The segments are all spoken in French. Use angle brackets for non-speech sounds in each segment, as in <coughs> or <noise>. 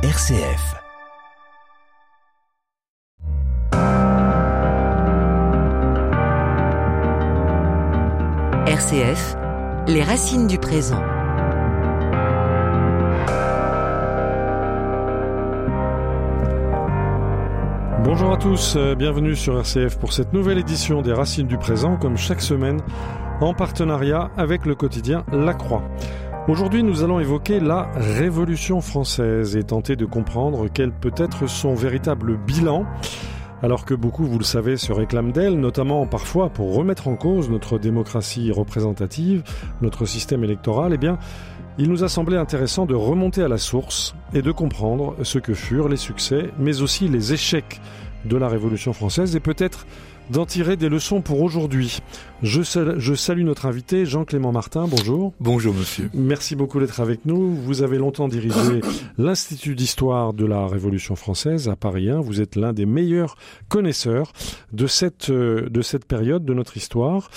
RCF. RCF, les racines du présent. Bonjour à tous, euh, bienvenue sur RCF pour cette nouvelle édition des Racines du présent, comme chaque semaine, en partenariat avec le quotidien La Croix. Aujourd'hui, nous allons évoquer la Révolution française et tenter de comprendre quel peut être son véritable bilan. Alors que beaucoup, vous le savez, se réclament d'elle, notamment parfois pour remettre en cause notre démocratie représentative, notre système électoral, eh bien, il nous a semblé intéressant de remonter à la source et de comprendre ce que furent les succès, mais aussi les échecs de la Révolution française et peut-être d'en tirer des leçons pour aujourd'hui. Je, je, salue notre invité Jean-Clément Martin, bonjour. Bonjour monsieur. Merci beaucoup d'être avec nous. Vous avez longtemps dirigé <coughs> l'Institut d'histoire de la Révolution française à Paris 1. Vous êtes l'un des meilleurs connaisseurs de cette, euh, de cette période de notre histoire.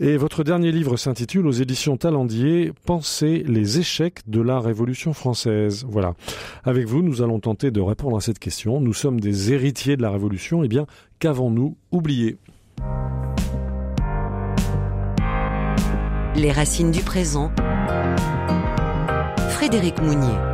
Et votre dernier livre s'intitule aux éditions Talendier Penser les échecs de la Révolution française. Voilà. Avec vous, nous allons tenter de répondre à cette question. Nous sommes des héritiers de la Révolution. Eh bien, qu'avons-nous oublié? Les racines du présent. Frédéric Mounier.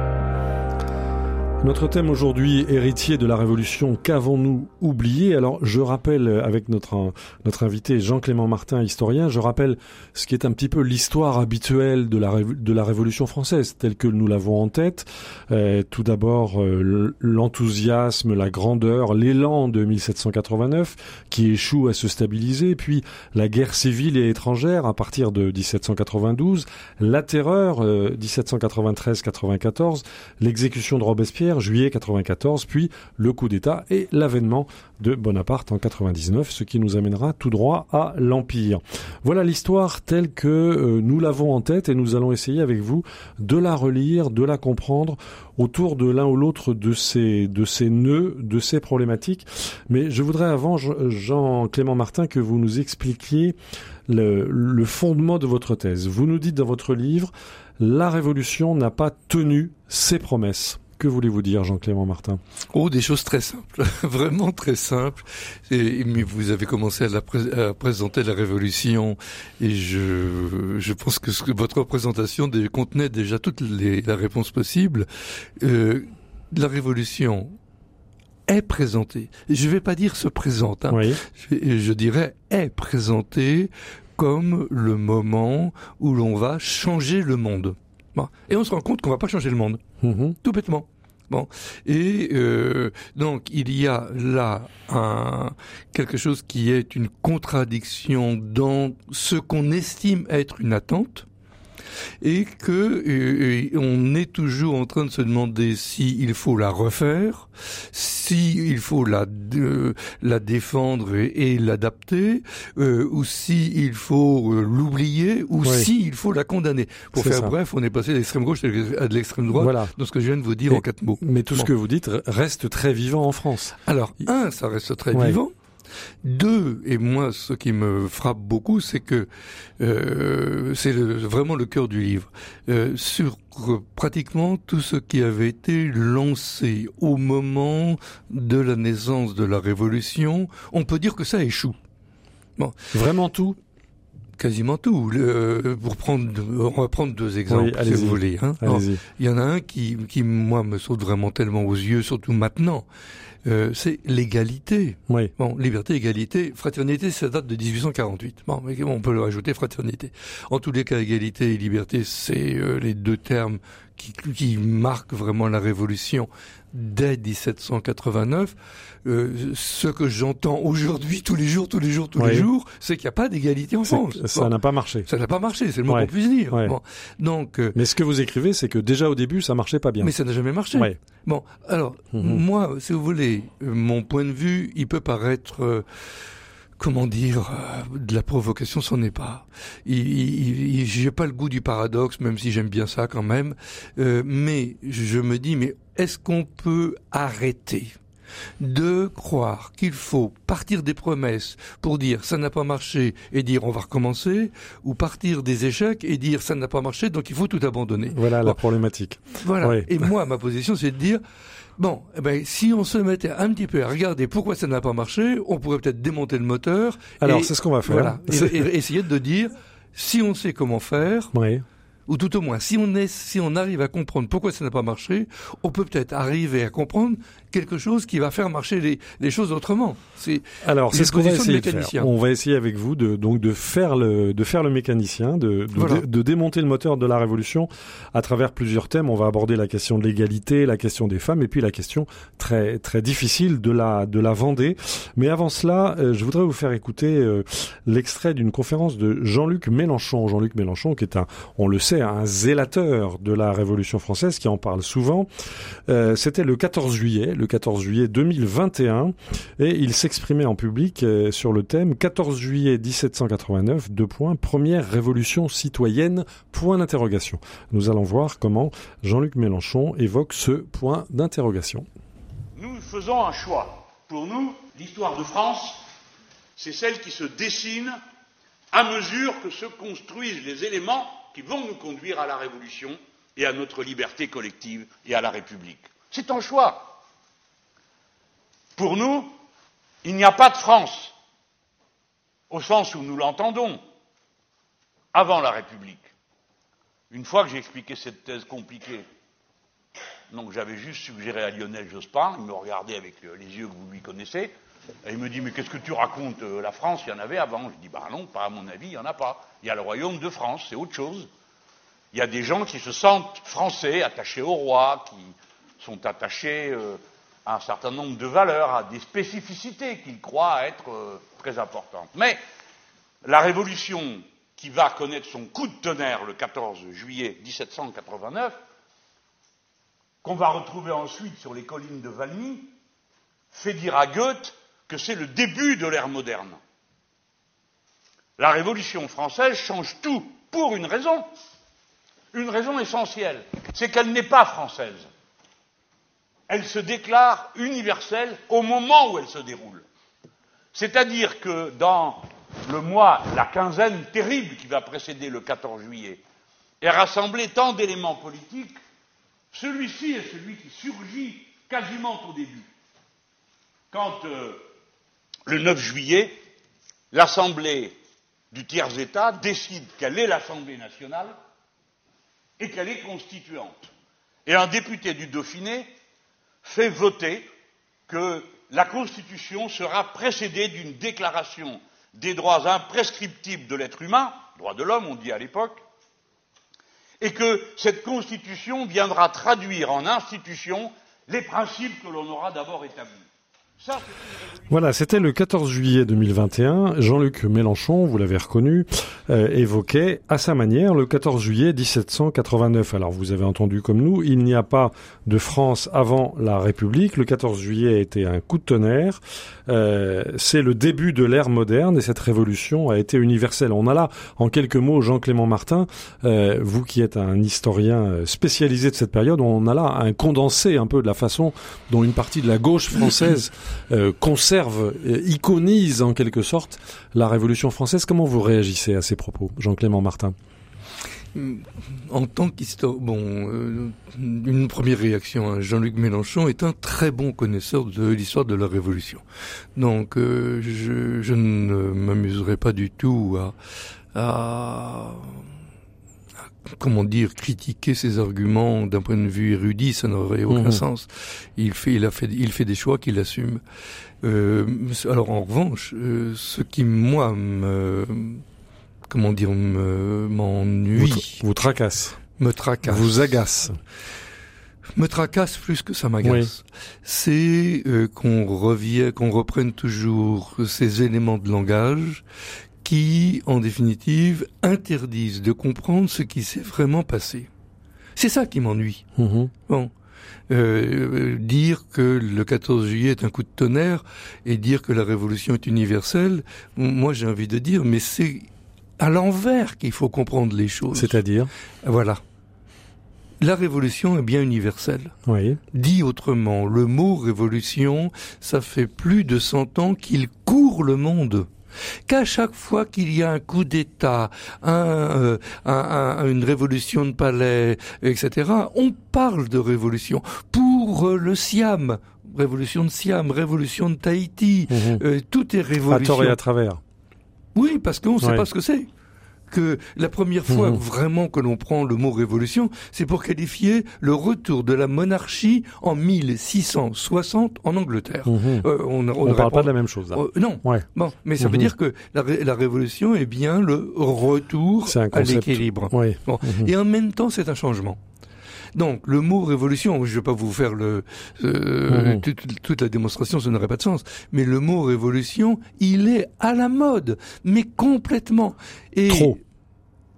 Notre thème aujourd'hui, héritier de la Révolution, qu'avons-nous oublié? Alors, je rappelle, avec notre, notre invité Jean-Clément Martin, historien, je rappelle ce qui est un petit peu l'histoire habituelle de la, de la Révolution française, telle que nous l'avons en tête. Euh, tout d'abord, euh, l'enthousiasme, la grandeur, l'élan de 1789, qui échoue à se stabiliser, puis la guerre civile et étrangère à partir de 1792, la terreur, euh, 1793-94, l'exécution de Robespierre, juillet 94, puis le coup d'État et l'avènement de Bonaparte en 99, ce qui nous amènera tout droit à l'Empire. Voilà l'histoire telle que euh, nous l'avons en tête et nous allons essayer avec vous de la relire, de la comprendre autour de l'un ou l'autre de ces, de nœuds, de ces problématiques. Mais je voudrais avant, Jean-Clément Martin, que vous nous expliquiez le fondement de votre thèse. Vous nous dites dans votre livre, la Révolution n'a pas tenu ses promesses. Que voulez-vous dire, Jean-Clément Martin? Oh, des choses très simples, <laughs> vraiment très simples. Et, mais vous avez commencé à, la pré à, présenter la Révolution, et je, je pense que, ce votre présentation contenait déjà toutes les la réponse possible. Euh, la Révolution est présentée. Je ne vais pas dire se présente. Hein. Oui. Je, je dirais est présentée comme le moment où l'on va changer le monde. Bon. Et on se rend compte qu'on va pas changer le monde. Mmh. Tout bêtement. Bon. Et euh, donc, il y a là un, quelque chose qui est une contradiction dans ce qu'on estime être une attente et que on est toujours en train de se demander si il faut la refaire, si il faut la euh, la défendre et, et l'adapter, euh, ou si il faut euh, l'oublier, ou Oui. si il faut la condamner. Pour faire ça. bref, on est passé de l'extrême gauche à de l'extrême droite Voilà. dans ce que je viens de vous dire Et- en quatre mots. Mais tout ce que vous dites reste très vivant en France. Alors, un, ça reste très Ouais. vivant. Deux, et moi, ce qui me frappe beaucoup, c'est que euh, c'est vraiment le cœur du livre. Euh, sur pratiquement tout ce qui avait été lancé au moment de la naissance de la Révolution, on peut dire que ça échoue. Vraiment tout? Quasiment tout. Le- pour prendre, on va prendre deux exemples, Oui, si vous voulez. hein. Alors, il y en a un qui, qui, moi, me saute vraiment tellement aux yeux, surtout maintenant. Euh, c'est l'égalité. Oui. Bon, liberté, égalité, fraternité, ça date de 1848. Bon, mais on peut le rajouter fraternité. En tous les cas, égalité et liberté, c'est euh, les deux termes qui, qui marquent vraiment la révolution dès 1789. Euh, ce que j'entends aujourd'hui, tous les jours, tous les jours, tous Oui. les jours, c'est qu'il n'y a pas d'égalité en France. Ça Bon, n'a pas marché. ça n'a pas marché, c'est le moins Ouais. qu'on puisse dire. Ouais. Bon, donc, euh, Mais ce que vous écrivez, c'est que déjà au début, ça marchait pas bien. mais ça n'a jamais marché. Ouais. Bon, alors, Mhm. moi, si vous voulez, euh, mon point de vue, il peut paraître, euh, comment dire, euh, de la provocation, c'en est pas. J'ai pas le goût du paradoxe, même si j'aime bien ça quand même. Euh, mais je me dis, mais est-ce qu'on peut arrêter de croire qu'il faut partir des promesses pour dire ça n'a pas marché et dire on va recommencer, ou partir des échecs et dire ça n'a pas marché donc il faut tout abandonner? Voilà la problématique. Voilà. Et moi, ma position, c'est de dire Bon, eh ben, si on se mettait un petit peu à regarder pourquoi ça n'a pas marché, on pourrait peut-être démonter le moteur. Alors, c'est ce qu'on va faire. Voilà. Et, et, essayer de dire, si on sait comment faire, oui ou tout au moins, si on, est, si on arrive à comprendre pourquoi ça n'a pas marché, on peut peut-être arriver à comprendre quelque chose qui va faire marcher les, les choses autrement. C'est alors c'est ce qu'on va essayer de faire. On va essayer avec vous de donc de faire le de faire le mécanicien, de de, de démonter le moteur de la révolution à travers plusieurs thèmes. On va aborder la question de l'égalité, la question des femmes et puis la question très très difficile de la de la Vendée. Mais avant cela, euh, je voudrais vous faire écouter euh, l'extrait d'une conférence de Jean-Luc Mélenchon. Jean-Luc Mélenchon qui est un on le sait un zélateur de la Révolution française qui en parle souvent. Euh, C'était le 14 juillet, le 14 juillet 2021, et il s'exprimait en public euh, sur le thème 14 juillet 1789, deux points, première révolution citoyenne, point d'interrogation. Nous allons voir comment Jean-Luc Mélenchon évoque ce point d'interrogation. Nous faisons un choix. Pour nous, l'histoire de France, c'est celle qui se dessine à mesure que se construisent les éléments qui vont nous conduire à la révolution et à notre liberté collective et à la République. C'est un choix. Pour nous, il n'y a pas de France, au sens où nous l'entendons, avant la République. Une fois que j'ai expliqué cette thèse compliquée, donc j'avais juste suggéré à Lionel Jospin, il me regardait avec les yeux que vous lui connaissez, et il me dit, mais qu'est-ce que tu racontes euh, La France, il y en avait avant. Je dis, bah non, pas à mon avis, il n'y en a pas. Il y a le royaume de France, c'est autre chose. Il y a des gens qui se sentent français, attachés au roi, qui sont attachés euh, un certain nombre de valeurs, à des spécificités qu'ils croient être euh, très importantes. Mais la révolution qui va connaître son coup de tonnerre le 14 juillet 1789, qu'on va retrouver ensuite sur les collines de Valmy, fait dire à Goethe que c'est le début de l'ère moderne. La Révolution française change tout pour une raison, une raison essentielle, c'est qu'elle n'est pas française. Elle se déclare universelle au moment où elle se déroule. C'est-à-dire que dans le mois, la quinzaine terrible qui va précéder le 14 juillet, est rassemblé tant d'éléments politiques, celui-ci est celui qui surgit quasiment au début. Quand euh, le 9 juillet, l'Assemblée du tiers-État décide qu'elle est l'Assemblée nationale et qu'elle est constituante. Et un député du Dauphiné fait voter que la Constitution sera précédée d'une déclaration des droits imprescriptibles de l'être humain, droits de l'homme on dit à l'époque, et que cette Constitution viendra traduire en institution les principes que l'on aura d'abord établis. Voilà, c'était le 14 juillet 2021. Jean-Luc Mélenchon, vous l'avez reconnu, euh, évoquait à sa manière le 14 juillet 1789. Alors vous avez entendu comme nous, il n'y a pas de France avant la République. Le 14 juillet a été un coup de tonnerre. Euh, c'est le début de l'ère moderne et cette révolution a été universelle. On a là, en quelques mots, Jean-Clément Martin, euh, vous qui êtes un historien spécialisé de cette période, on a là un condensé un peu de la façon dont une partie de la gauche française <clears throat> euh, conserve, euh, iconise en quelque sorte la Révolution française. Comment vous réagissez à ces propos, Jean-Clément Martin? Mm, en tant qu'histoire, bon, euh, une première réaction, hein, Jean-Luc Mélenchon est un très bon connaisseur de l'histoire de la Révolution. Donc, je, je, ne m'amuserai pas du tout à, à comment dire, critiquer ses arguments d'un point de vue érudit, ça n'aurait aucun mhm. sens. Il fait, il a fait, il fait des choix qu'il assume. Euh, alors en revanche, euh, ce qui moi me, comment dire, m'ennuie, vous, vous, tracasse, me tracasse, vous agace me tracasse plus que ça m'agace. C'est euh, qu'on revienne, qu'on reprenne toujours ces éléments de langage qui, en définitive, interdisent de comprendre ce qui s'est vraiment passé. C'est ça qui m'ennuie. Mhm. Bon. Euh, dire que le 14 juillet est un coup de tonnerre et dire que la révolution est universelle, moi j'ai envie de dire, mais c'est à l'envers qu'il faut comprendre les choses. C'est-à-dire? Voilà. la révolution est bien universelle. Oui. Dit autrement, le mot révolution, ça fait plus de 100 ans qu'il court le monde qu'à chaque fois qu'il y a un coup d'État, un, un, une révolution de palais, etc., on parle de révolution. Pour le Siam, révolution de Siam, révolution de Tahiti, Mhm. tout est révolution. À tort et à travers. Oui, parce qu'on ne sait pas ce que c'est. Que la première fois Mhm. vraiment que l'on prend le mot révolution, c'est pour qualifier le retour de la monarchie en 1660 en Angleterre. Mhm. Euh, on ne parle répond- pas de la même chose là. Euh, non. Ouais. Bon, mais ça veut Mhm. dire que la, ré- la révolution est bien le retour à l'équilibre. Bon. Et en même temps, c'est un changement. Donc, le mot révolution, je ne vais pas vous faire le, euh, Mhm. toute, toute la démonstration, ça n'aurait pas de sens. Mais le mot révolution, il est à la mode, mais complètement. Et Trop.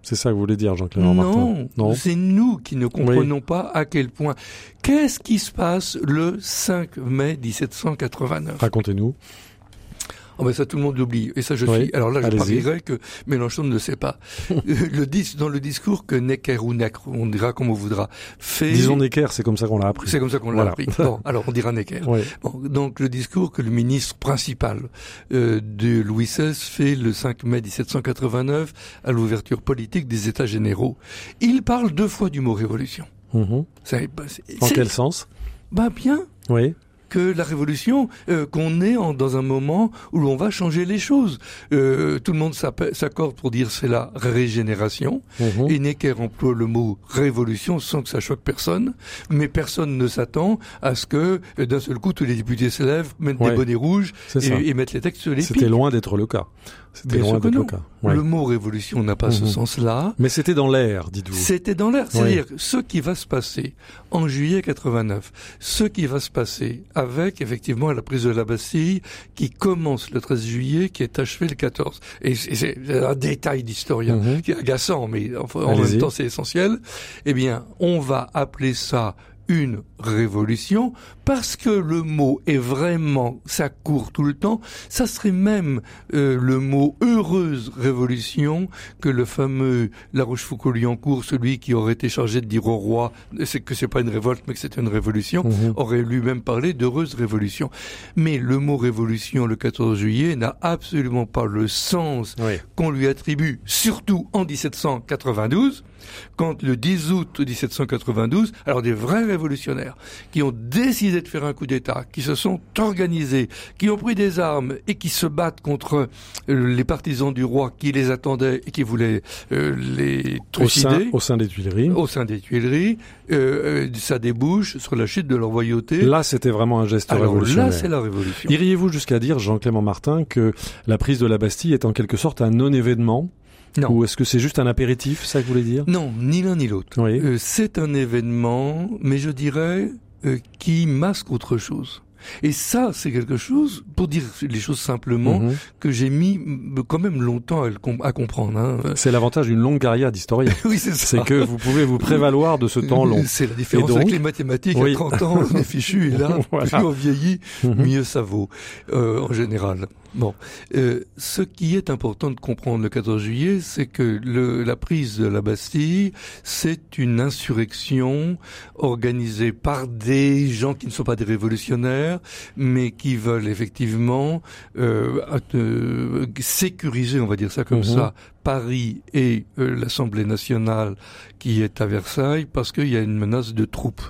C'est ça que vous voulez dire, Jean-Clément Martin non, Non. c'est nous qui ne comprenons pas à quel point. Qu'est-ce qui se passe le 5 mai 1789 Racontez-nous. Oh ben ça tout le monde l'oublie et ça je Oui, suis. Alors là je parierais que Mélenchon ne le sait pas. <laughs> Le dis, dans le discours que Necker ou Necker, on dira comme on voudra, fait. Disons Necker, c'est comme ça qu'on l'a appris. C'est comme ça qu'on l'a Voilà. appris. <laughs> Bon, alors on dira Necker. Oui. Bon, donc le discours que le ministre principal euh, de Louis XVI fait le 5 mai 1789 à l'ouverture politique des États généraux. Il parle deux fois du mot révolution. C'est, bah, En quel sens? Bah bien Oui. Que la révolution, euh, qu'on est en- dans un moment où l'on va changer les choses. Euh, tout le monde s'accorde pour dire c'est la régénération. Mhm. Et Necker emploie le mot révolution sans que ça choque personne, mais personne ne s'attend à ce que euh, d'un seul coup tous les députés se lèvent, mettent Ouais. des bonnets rouges et, et mettent les textes sur les C'était loin d'être le cas. C'était loin d'être le cas. Ouais. Le mot révolution n'a pas ce Mhm. sens-là. Mais c'était dans l'air, dites-vous. C'était dans l'air. C'est-à-dire ce qui va se passer en juillet 89, ce qui va se passer avec effectivement la prise de la Bastille qui commence le 13 juillet, qui est achevée le 14. Et c'est un détail d'historien Mhm. qui est agaçant, mais en Allez-y. même temps c'est essentiel. Eh bien, on va appeler ça une révolution parce que le mot est vraiment ça court tout le temps ça serait même euh, le mot heureuse révolution que le fameux La Rochefoucauld-Liancourt celui qui aurait été chargé de dire au roi c'est que c'est pas une révolte mais que c'est une révolution Mhm. aurait lui-même parlé d'heureuse révolution mais le mot révolution le 14 juillet n'a absolument pas le sens Oui. qu'on lui attribue, surtout en 1792, quand le 10 août 1792, alors des vrais révolutionnaires qui ont décidé de faire un coup d'État, qui se sont organisés, qui ont pris des armes et qui se battent contre euh, les partisans du roi qui les attendaient et qui voulaient euh, les Au sein, trucider au sein des Tuileries. au sein des Tuileries, euh, euh, ça débouche sur la chute de leur royauté. Là, c'était vraiment un geste alors révolutionnaire. là, c'est la révolution. Iriez-vous jusqu'à dire, Jean-Clément Martin, que la prise de la Bastille est en quelque sorte un non-événement? Non. Ou est-ce que c'est juste un apéritif, ça que vous voulez dire? Non, ni l'un ni l'autre. Oui. Euh, c'est un événement, mais je dirais euh, qui masque autre chose. Et ça, c'est quelque chose, pour dire les choses simplement, Mhm. que j'ai mis quand même longtemps à, le com- à comprendre. Hein. C'est l'avantage d'une longue carrière d'historien. <laughs> oui, c'est ça. c'est que vous pouvez vous prévaloir de ce temps long. C'est la différence donc avec les mathématiques. Oui. À 30 ans, on est fichu. Et là, <laughs> Voilà. plus on vieillit, Mhm. mieux ça vaut, euh, en général. Bon, euh, ce qui est important de comprendre le 14 juillet, c'est que le, la prise de la Bastille, c'est une insurrection organisée par des gens qui ne sont pas des révolutionnaires, mais qui veulent effectivement euh, euh, sécuriser, on va dire ça comme Mhm. ça, Paris et l'Assemblée nationale qui est à Versailles, parce qu'il y a une menace de troupes.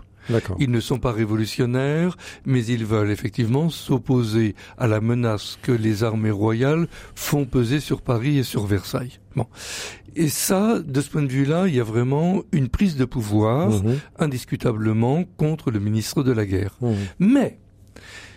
Ils ne sont pas révolutionnaires, mais ils veulent effectivement s'opposer à la menace que les armées royales font peser sur Paris et sur Versailles. Bon. Et ça, de ce point de vue-là, il y a vraiment une prise de pouvoir, Mhm. indiscutablement, contre le ministre de la guerre. Mhm. Mais,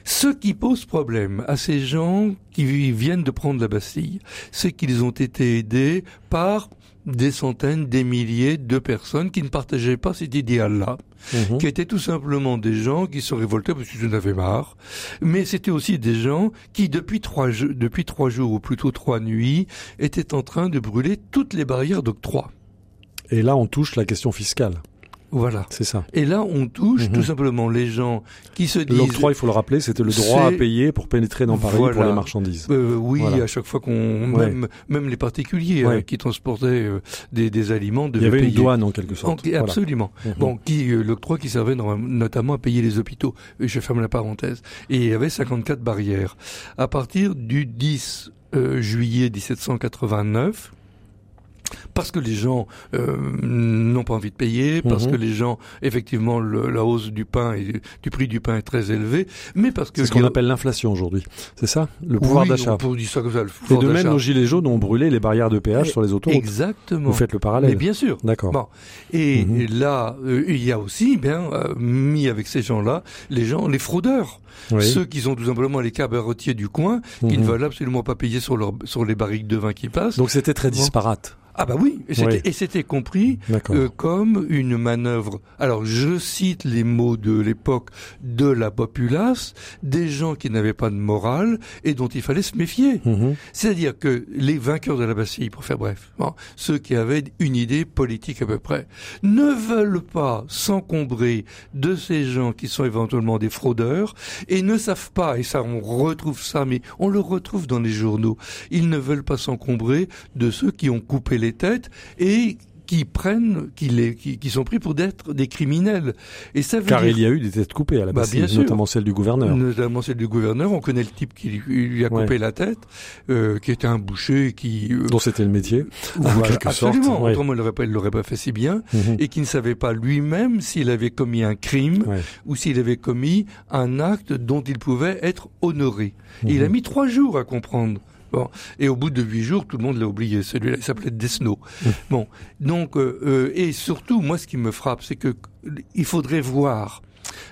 ce qui pose problème à ces gens qui viennent de prendre la Bastille, c'est qu'ils ont été aidés par des centaines, des milliers de personnes qui ne partageaient pas cet idéal-là Mhm. qui étaient tout simplement des gens qui se révoltaient parce qu'ils en avaient marre, mais c'était aussi des gens qui, depuis trois, depuis trois jours, ou plutôt trois nuits, étaient en train de brûler toutes les barrières d'octroi. Et là, on touche la question fiscale. Voilà. C'est ça. Et là, on touche Mhm. tout simplement les gens qui se disent. L'octroi, il faut le rappeler, c'était le droit à payer pour pénétrer dans Paris pour les marchandises. Euh, oui, Voilà. à chaque fois qu'on Ouais. même même les particuliers Ouais. hein, qui transportaient euh, des, des aliments Il devaient y avait une payer. douane en quelque sorte. Voilà. Absolument. Mhm. Bon, qui euh, l'octroi qui servait dans- notamment à payer les hôpitaux. Je ferme la parenthèse. Et il y avait 54 barrières. À partir du 10 euh, juillet 1789. Parce que les gens euh, n'ont pas envie de payer, parce Mhm. que les gens, effectivement, le- la hausse du pain et du prix du pain est très élevée, mais parce que C'est ce qu'on appelle l'inflation aujourd'hui. C'est ça Le pouvoir Oui, d'achat. on peut dire ça comme ça, le Et pouvoir de même, nos gilets jaunes ont brûlé les barrières de péage Eh, sur les autoroutes. Exactement. Vous faites le parallèle. Mais bien sûr. D'accord. Bon. Et Mhm. et là, euh, il y a aussi, bien, euh, mis avec ces gens-là, les gens, les fraudeurs. Oui. Ceux qui sont tout simplement les cabaretiers du coin, qui Mhm. ne veulent absolument pas payer sur, leur, sur les barriques de vin qui passent. Donc c'était très disparate. Ah bah oui, et c'était, Oui. compris euh, comme une manœuvre. Alors je cite les mots de l'époque de la populace, des gens qui n'avaient pas de morale et dont il fallait se méfier. Mhm. C'est-à-dire que les vainqueurs de la Bastille, pour faire bref, bon, ceux qui avaient une idée politique à peu près, ne veulent pas s'encombrer de ces gens qui sont éventuellement des fraudeurs et ne savent pas, et ça on retrouve ça, mais on le retrouve dans les journaux, ils ne veulent pas s'encombrer de ceux qui ont coupé les têtes et qui prennent, qui, les, qui, qui sont pris pour d'être des criminels. Et ça veut Car dire il y a eu des têtes coupées à la Bah, bien sûr. notamment celle du gouverneur. Notamment celle du gouverneur. On connaît le type qui lui, a Ouais. coupé la tête, euh, qui était un boucher, qui euh, dont c'était le métier. en quelque sorte, absolument. ouais. Autrement, il l'aurait pas, l'aurait pas fait si bien, Mhm. et qui ne savait pas lui-même s'il avait commis un crime Ouais. ou s'il avait commis un acte dont il pouvait être honoré. Et il a Mhm. mis trois jours à comprendre. Bon. Et au bout de huit jours, tout le monde l'a oublié. Celui-là, il s'appelait Desno. Mhm. Bon. Donc, euh, euh, et surtout, moi, ce qui me frappe, c'est que il faudrait voir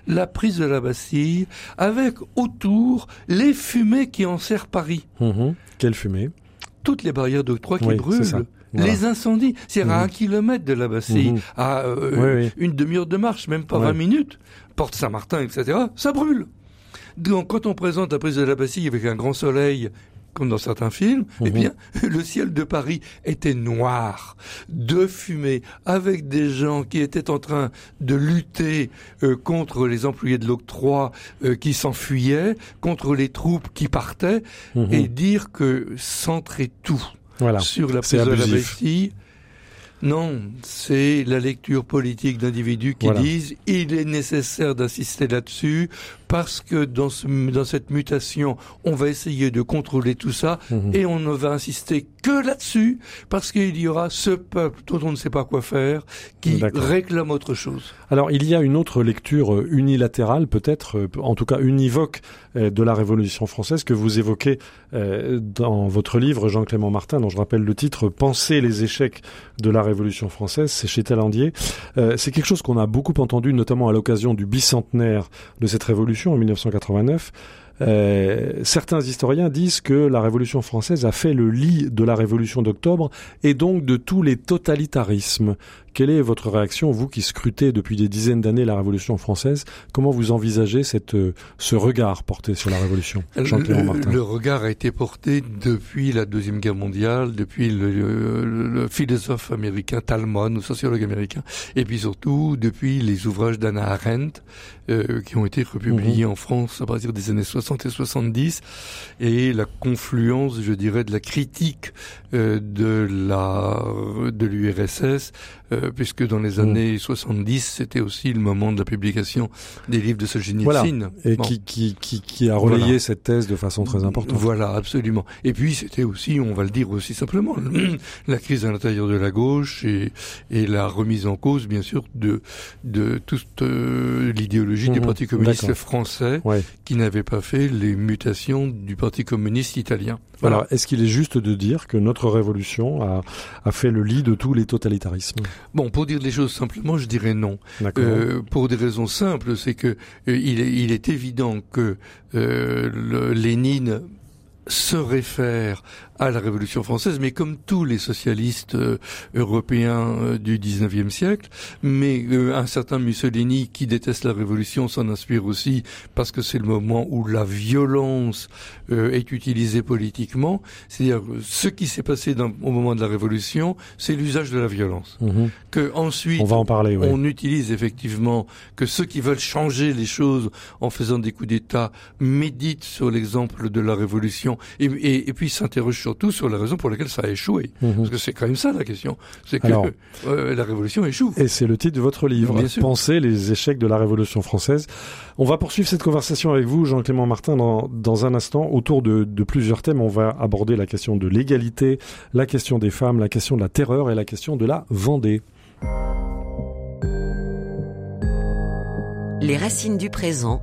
la prise de la Bastille avec autour les fumées qui enserrent Paris. Mhm. Quelle fumée? Toutes les barrières d'octroi qui Oui, brûlent. Voilà. Les incendies, c'est à Mhm. un kilomètre de la Bastille, Mhm. à euh, Oui, oui. une demi-heure de marche, même pas Ouais. 20 minutes, Porte Saint-Martin, etc., ça brûle. Donc quand on présente la prise de la Bastille avec un grand soleil, comme dans certains films, eh Mhm. bien, <laughs> le ciel de Paris était noir, de fumée, avec des gens qui étaient en train de lutter euh, contre les employés de l'octroi euh, qui s'enfuyaient, contre les troupes qui partaient, Mhm. et dire que centrer tout Voilà. sur la prise de la. Bastille. Non, c'est la lecture politique d'individus qui Voilà. disent il est nécessaire d'insister là-dessus parce que dans, ce, dans cette mutation, on va essayer de contrôler tout ça Mhm. et on ne va insister que là-dessus parce qu'il y aura ce peuple dont on ne sait pas quoi faire qui réclame autre chose. Alors, il y a une autre lecture euh, unilatérale, peut-être, euh, en tout cas univoque, euh, de la Révolution française que vous évoquez dans votre livre, Jean-Clément Martin, dont je rappelle le titre, Penser les échecs de la Révolution française, c'est chez Talandier. C'est quelque chose qu'on a beaucoup entendu, notamment à l'occasion du bicentenaire de cette révolution en 1989. Euh, certains historiens disent que la Révolution française a fait le lit de la Révolution d'octobre et donc de tous les totalitarismes. Quelle est votre réaction, vous qui scrutez depuis des dizaines d'années la Révolution française? Comment vous envisagez cette, euh, ce regard porté sur la Révolution Jean-Clément Le, Martin? le regard a été porté depuis la Deuxième Guerre mondiale, depuis le, le- le philosophe américain Talmon, le sociologue américain, et puis surtout depuis les ouvrages d'Anna Arendt, euh, qui ont été republiés en France à partir des années 60 et 70, et la confluence, je dirais, de la critique euh, de la de l'URSS, euh, puisque dans les Mhm. années 70, c'était aussi le moment de la publication des livres de Solzhenitsyn. Voilà. Et Bon. qui, qui, qui, qui a relayé Voilà. cette thèse de façon très importante. Voilà, absolument. Et puis c'était aussi, on va le dire aussi simplement, <clears throat> la crise à l'intérieur de la gauche et, et la remise en cause, bien sûr, de, de toute euh, l'idéologie du Mhm, Parti communiste français Ouais. qui n'avait pas fait les mutations du Parti communiste italien. Voilà. Alors, est-ce qu'il est juste de dire que notre révolution a, a fait le lit de tous les totalitarismes? Bon, pour dire les choses simplement, je dirais non. Euh, pour des raisons simples, c'est que euh, il, est, il est évident que euh, le, Lénine se réfère à la Révolution française, mais comme tous les socialistes euh, européens euh, du 19e siècle, mais euh, un certain Mussolini qui déteste la Révolution s'en inspire aussi parce que c'est le moment où la violence est utilisée politiquement. C'est-à-dire ce qui s'est passé dans, au moment de la Révolution, c'est l'usage de la violence. Mhm. Que ensuite, on va en parler. Oui. On utilise effectivement que ceux qui veulent changer les choses en faisant des coups d'État méditent sur l'exemple de la Révolution et, et, et puis s'interrogent surtout sur la raison pour laquelle ça a échoué. Mhm. Parce que c'est quand même ça la question. C'est que Alors- euh, la révolution échoue. Et c'est le titre de votre livre, Bien sûr. Penser les échecs de la Révolution française. On va poursuivre cette conversation avec vous, Jean-Clément Martin, dans, dans un instant, autour de, de plusieurs thèmes. On va aborder la question de l'égalité, la question des femmes, la question de la terreur et la question de la Vendée. Les racines du présent.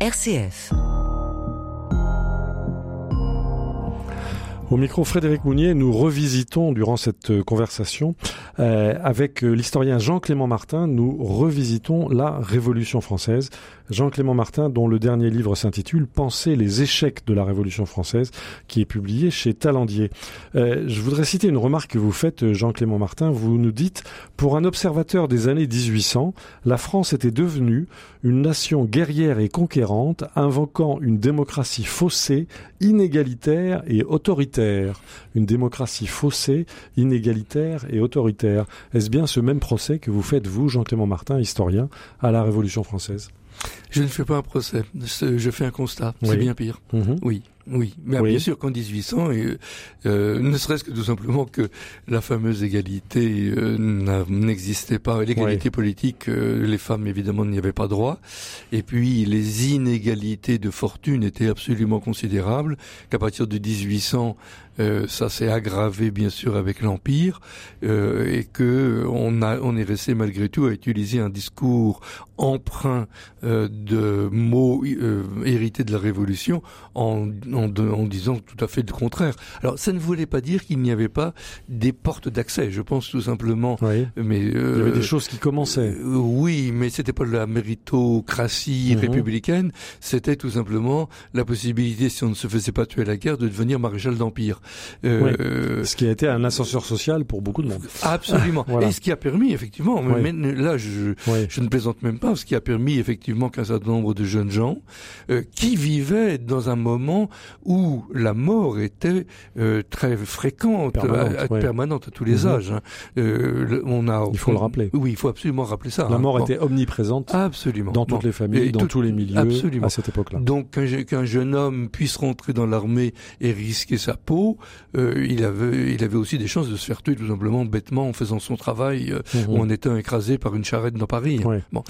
RCF. Au micro Frédéric Mounier, nous revisitons durant cette euh, conversation euh, avec euh, l'historien Jean-Clément Martin, nous revisitons la Révolution française. Jean-Clément Martin, dont le dernier livre s'intitule Penser les échecs de la Révolution française, qui est publié chez Talandier. Je voudrais citer une remarque que vous faites, Jean-Clément Martin. Vous nous dites, pour un observateur des années 1800, la France était devenue une nation guerrière et conquérante, invoquant une démocratie faussée, inégalitaire et autoritaire. Une démocratie faussée, inégalitaire et autoritaire. Est-ce bien ce même procès que vous faites, vous, Jean-Clément Martin, historien, à la Révolution française? Je ne fais pas un procès. Je fais un constat. C'est bien pire. Mhm. Oui, oui. Mais Oui. bien sûr qu'en 1800, euh, euh, ne serait-ce que tout simplement que la fameuse égalité euh, n'existait pas. L'égalité politique, euh, les femmes évidemment n'y avaient pas droit. Et puis les inégalités de fortune étaient absolument considérables. Qu'à partir de 1800, euh, ça s'est aggravé bien sûr avec l'Empire euh, et que on a on est resté malgré tout à utiliser un discours emprunt euh, de mots euh, hérités de la Révolution en, en, en disant tout à fait le contraire. Alors ça ne voulait pas dire qu'il n'y avait pas des portes d'accès. Je pense tout simplement, Oui. mais Il y euh, avait des choses qui commençaient. euh, oui, mais c'était pas de la méritocratie Mhm. républicaine. C'était tout simplement la possibilité, si on ne se faisait pas tuer à la guerre, de devenir maréchal d'empire. Euh, Ce qui a été un ascenseur social pour beaucoup de monde. Absolument. <laughs> Voilà. Et ce qui a permis, effectivement, Oui. mais là, je, Oui. je ne plaisante même pas, ce qui a permis effectivement qu'un certain nombre de jeunes gens euh, qui vivaient dans un moment où la mort était euh, très fréquente, Permanente, à- à- ouais. permanente à tous les Mhm. âges. hein. Euh, le- on a, Il faut le rappeler. Oui, il faut absolument rappeler ça. La hein. mort était omniprésente absolument dans toutes Bon. les familles, Et dans tout- tous les milieux absolument. à cette époque-là. Donc qu'un jeune homme puisse rentrer dans l'armée et risquer sa peau, euh, il avait il avait aussi des chances de se faire tuer tout simplement bêtement en faisant son travail euh, Mhm. ou en étant écrasé par une charrette dans Paris. Bon.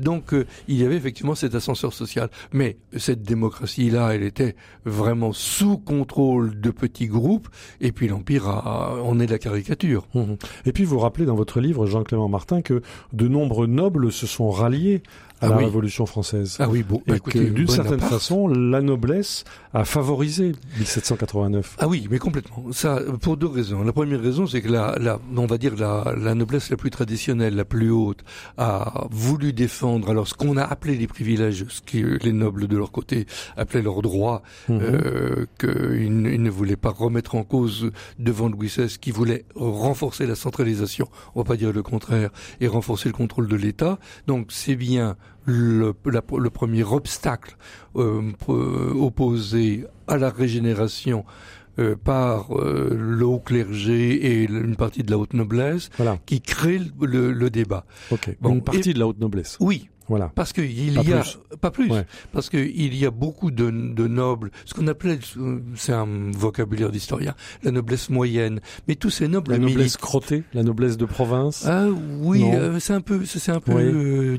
Donc euh, il y avait effectivement cet ascenseur social, mais cette démocratie-là, elle était vraiment sous contrôle de petits groupes, et puis l'empire a, en est la caricature. Mhm. Et puis vous rappelez dans votre livre, Jean-Clément Martin, que de nombreux nobles se sont ralliés à Ah la oui. Révolution française. Ah oui, bon, bah, d'une certaine façon, la noblesse a favorisé 1789. Ah oui, mais complètement. Ça, pour deux raisons. La première raison, c'est que la, la, on va dire la, la noblesse la plus traditionnelle, la plus haute, a voulu défendre alors ce qu'on a appelé les privilèges, ce que les nobles de leur côté appelaient leurs droits, Mhm. euh, qu'ils ils ne voulaient pas remettre en cause devant Louis XVI, qui voulait renforcer la centralisation, on va pas dire le contraire, et renforcer le contrôle de l'État. Donc c'est bien le, la- le premier obstacle euh, euh, opposé à la régénération euh, par euh, le haut clergé et une partie de la haute noblesse Voilà, qui crée le, le- le débat. Bon, Une partie de la haute noblesse. Oui, Voilà. parce que il Pas y a plus. pas plus, Ouais. parce que il y a beaucoup de, de nobles, ce qu'on appelait, c'est un vocabulaire d'historien, la noblesse moyenne. Mais tous ces nobles La noblesse militaires- crottée, la noblesse de province. Ah oui, euh, c'est un peu, c'est un peu Oui. euh,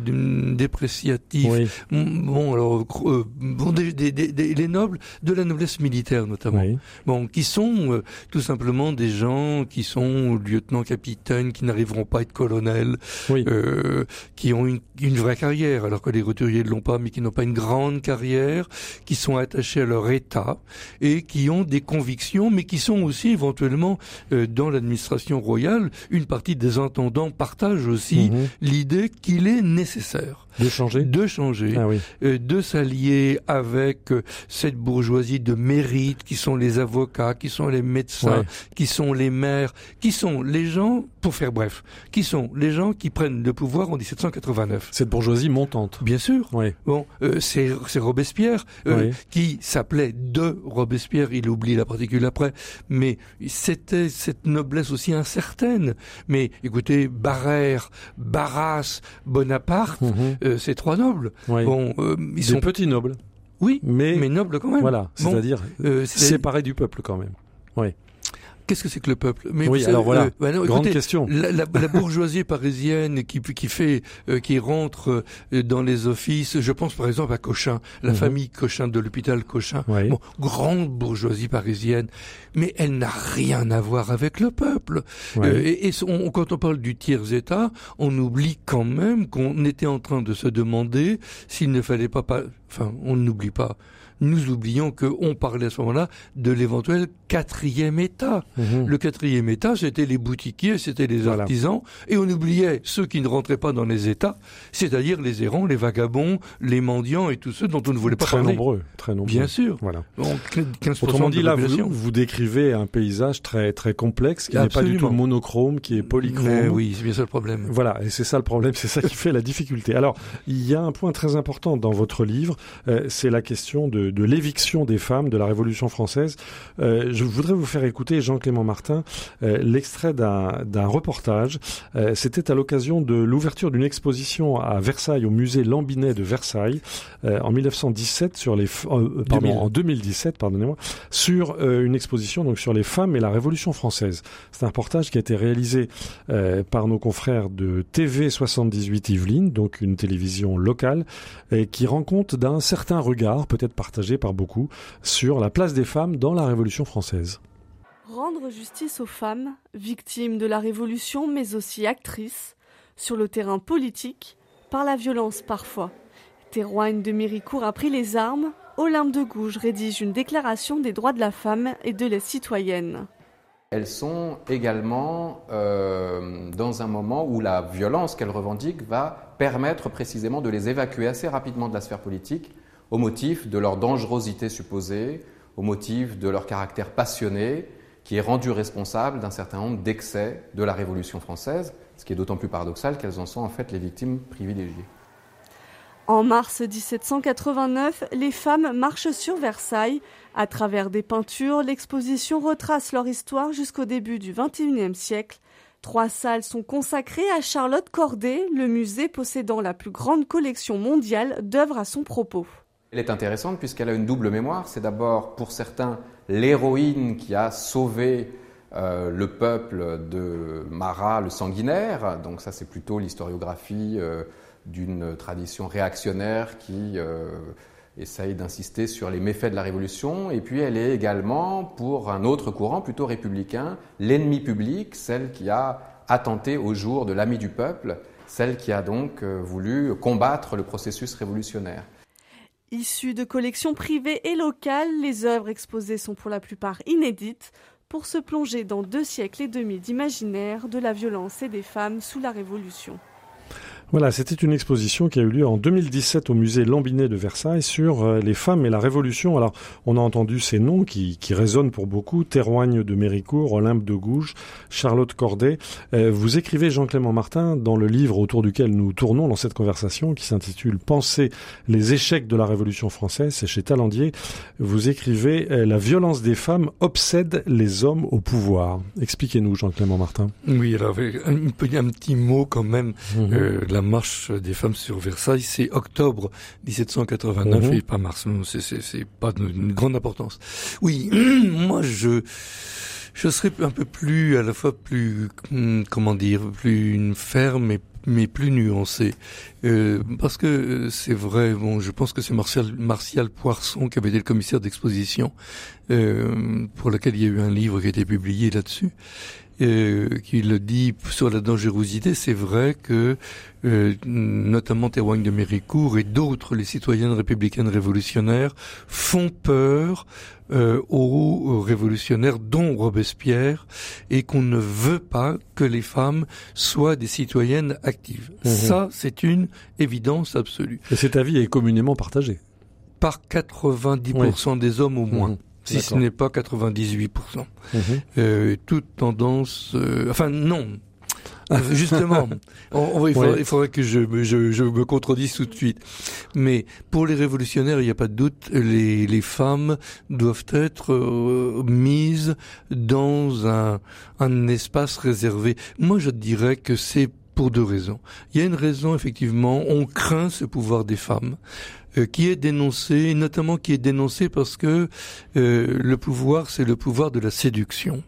dépréciatif. oui. Bon, alors, euh, bon, des, des- des- les nobles de la noblesse militaire notamment. oui. Bon, qui sont euh, tout simplement des gens qui sont lieutenants-capitaines, qui n'arriveront pas à être colonels, Oui. euh, qui ont une, une vraie carrière. Alors que les roturiers ne l'ont pas, mais qui n'ont pas une grande carrière, qui sont attachés à leur état et qui ont des convictions, mais qui sont aussi éventuellement euh, dans l'administration royale. Une partie des intendants partagent aussi Mhm. l'idée qu'il est nécessaire De changer? de changer, Ah oui. euh, de s'allier avec euh, cette bourgeoisie de mérite qui sont les avocats, qui sont les médecins, Ouais. qui sont les maires, qui sont les gens, pour faire bref, qui sont les gens qui prennent le pouvoir en 1789. Cette bourgeoisie montante. Bien sûr. Oui. Bon, euh, c'est Robespierre euh, Oui. qui s'appelait de Robespierre. Il oublie la particule après, mais c'était cette noblesse aussi incertaine. Mais écoutez, Barrère, Barras, Bonaparte, Mhm. euh, ces trois nobles. Oui. Bon, euh, ils Des sont petits nobles, oui, mais, mais nobles quand même. voilà, Bon, c'est-à-dire c'est- séparés du peuple quand même. Qu'est-ce que c'est que le peuple? Mais Oui, savez, alors voilà, euh, bah non, Grande écoutez, question. La, la- la <laughs> bourgeoisie parisienne qui, qui fait, euh, qui rentre euh, dans les offices, je pense par exemple à Cochin, la Mhm. famille Cochin de l'hôpital Cochin, Oui. bon, grande bourgeoisie parisienne, mais elle n'a rien à voir avec le peuple. Euh, et et on- quand on parle du tiers état, on oublie quand même qu'on était en train de se demander s'il ne fallait pas, pas enfin, on n'oublie pas. Nous oublions qu'on parlait à ce moment-là de l'éventuel quatrième état. Mhm. Le quatrième état, c'était les boutiquiers, c'était les Voilà. artisans, et on oubliait ceux qui ne rentraient pas dans les états, c'est-à-dire les errants, les vagabonds, les mendiants et tous ceux dont on ne voulait pas Très parler. nombreux, très nombreux. Bien sûr. Voilà. Donc, 15% Autrement dit, là, vous, vous décrivez un paysage très très complexe, qui n'est pas du tout monochrome, qui est polychrome. Mais oui, c'est bien ça le problème. Voilà, et c'est ça le problème, c'est ça qui fait la difficulté. Alors, il y a un point très important dans votre livre, euh, c'est la question de, de l'éviction des femmes de la Révolution française. Euh, je voudrais vous faire écouter, Jean-Clément Martin, euh, l'extrait d'un reportage. Euh, C'était à l'occasion de l'ouverture d'une exposition à Versailles, au musée Lambinet de Versailles, en 1917, sur les, pardon, 2000. en 2017, pardonnez-moi, sur une exposition donc sur les femmes et la Révolution française. C'est un reportage qui a été réalisé par nos confrères de TV 78 Yvelines, donc une télévision locale, et qui rend compte d'un certain regard, peut-être partagé par beaucoup, sur la place des femmes dans la Révolution française. Rendre justice aux femmes, victimes de la Révolution mais aussi actrices, sur le terrain politique, par la violence parfois. Théroigne de Méricourt a pris les armes, Olympe de Gouges rédige une déclaration des droits de la femme et de la citoyenne. Elles sont également euh, dans un moment où la violence qu'elles revendiquent va permettre précisément de les évacuer assez rapidement de la sphère politique au motif de leur dangerosité supposée, au motif de leur caractère passionné qui est rendu responsable d'un certain nombre d'excès de la Révolution française, ce qui est d'autant plus paradoxal qu'elles en sont en fait les victimes privilégiées. En mars 1789, les femmes marchent sur Versailles. À travers des peintures, l'exposition retrace leur histoire jusqu'au début du XXIe siècle. Trois salles sont consacrées à Charlotte Corday, le musée possédant la plus grande collection mondiale d'œuvres à son propos. Elle est intéressante puisqu'elle a une double mémoire. C'est d'abord pour certains l'héroïne qui a sauvé euh, le peuple de Marat le sanguinaire. Donc ça c'est plutôt l'historiographie euh, d'une tradition réactionnaire qui euh, essaye d'insister sur les méfaits de la Révolution. Et puis elle est également pour un autre courant plutôt républicain, l'ennemi public, celle qui a attenté au jour de l'ami du peuple, celle qui a donc voulu combattre le processus révolutionnaire. Issues de collections privées et locales, les œuvres exposées sont pour la plupart inédites pour se plonger dans deux siècles et demi d'imaginaire de la violence et des femmes sous la Révolution. Voilà, c'était une exposition qui a eu lieu en 2017 au musée Lambinet de Versailles sur euh, les femmes et la Révolution. Alors, on a entendu ces noms qui, qui résonnent pour beaucoup. Théroigne de Méricourt, Olympe de Gouges, Charlotte Corday. Euh, vous écrivez, Jean-Clément Martin, dans le livre autour duquel nous tournons dans cette conversation, qui s'intitule Penser les échecs de la Révolution française, c'est chez Talandier. Vous écrivez euh, La violence des femmes obsède les hommes au pouvoir. Expliquez-nous, Jean-Clément Martin. Oui, alors un, un petit mot quand même. Mhm. Euh, la marche des femmes sur Versailles, c'est octobre 1789 Mhm. et pas mars. C'est pas d'une grande importance. Oui, <clears throat> moi je je serais un peu plus à la fois plus hum, comment dire plus ferme et mais plus nuancé euh, parce que euh, c'est vrai bon je pense que c'est Martial Martial Poisson qui avait été le commissaire d'exposition euh, pour lequel il y a eu un livre qui a été publié là-dessus euh, qui le dit sur la dangerosité, c'est vrai que euh, notamment Théroigne de Méricourt et d'autres, les citoyennes républicaines révolutionnaires, font peur euh, aux révolutionnaires, dont Robespierre, et qu'on ne veut pas que les femmes soient des citoyennes actives. Mhm. Ça, c'est une évidence absolue. Et cet avis est communément partagé. Par 90% des hommes au moins. Mhm. Si ce n'est pas 98%. Mhm. Euh, toute tendance, euh, enfin non, Euh, justement, <laughs> on- on- il, faudrait, Ouais. il faudrait que je, me- je, je me contredise tout de suite. Mais pour les révolutionnaires, il n'y a pas de doute, les, les femmes doivent être euh, mises dans un, un espace réservé. Moi, je dirais que c'est pour deux raisons. Il y a une raison, effectivement, on craint ce pouvoir des femmes qui est dénoncé, et notamment qui est dénoncé parce que euh, le pouvoir, c'est le pouvoir de la séduction.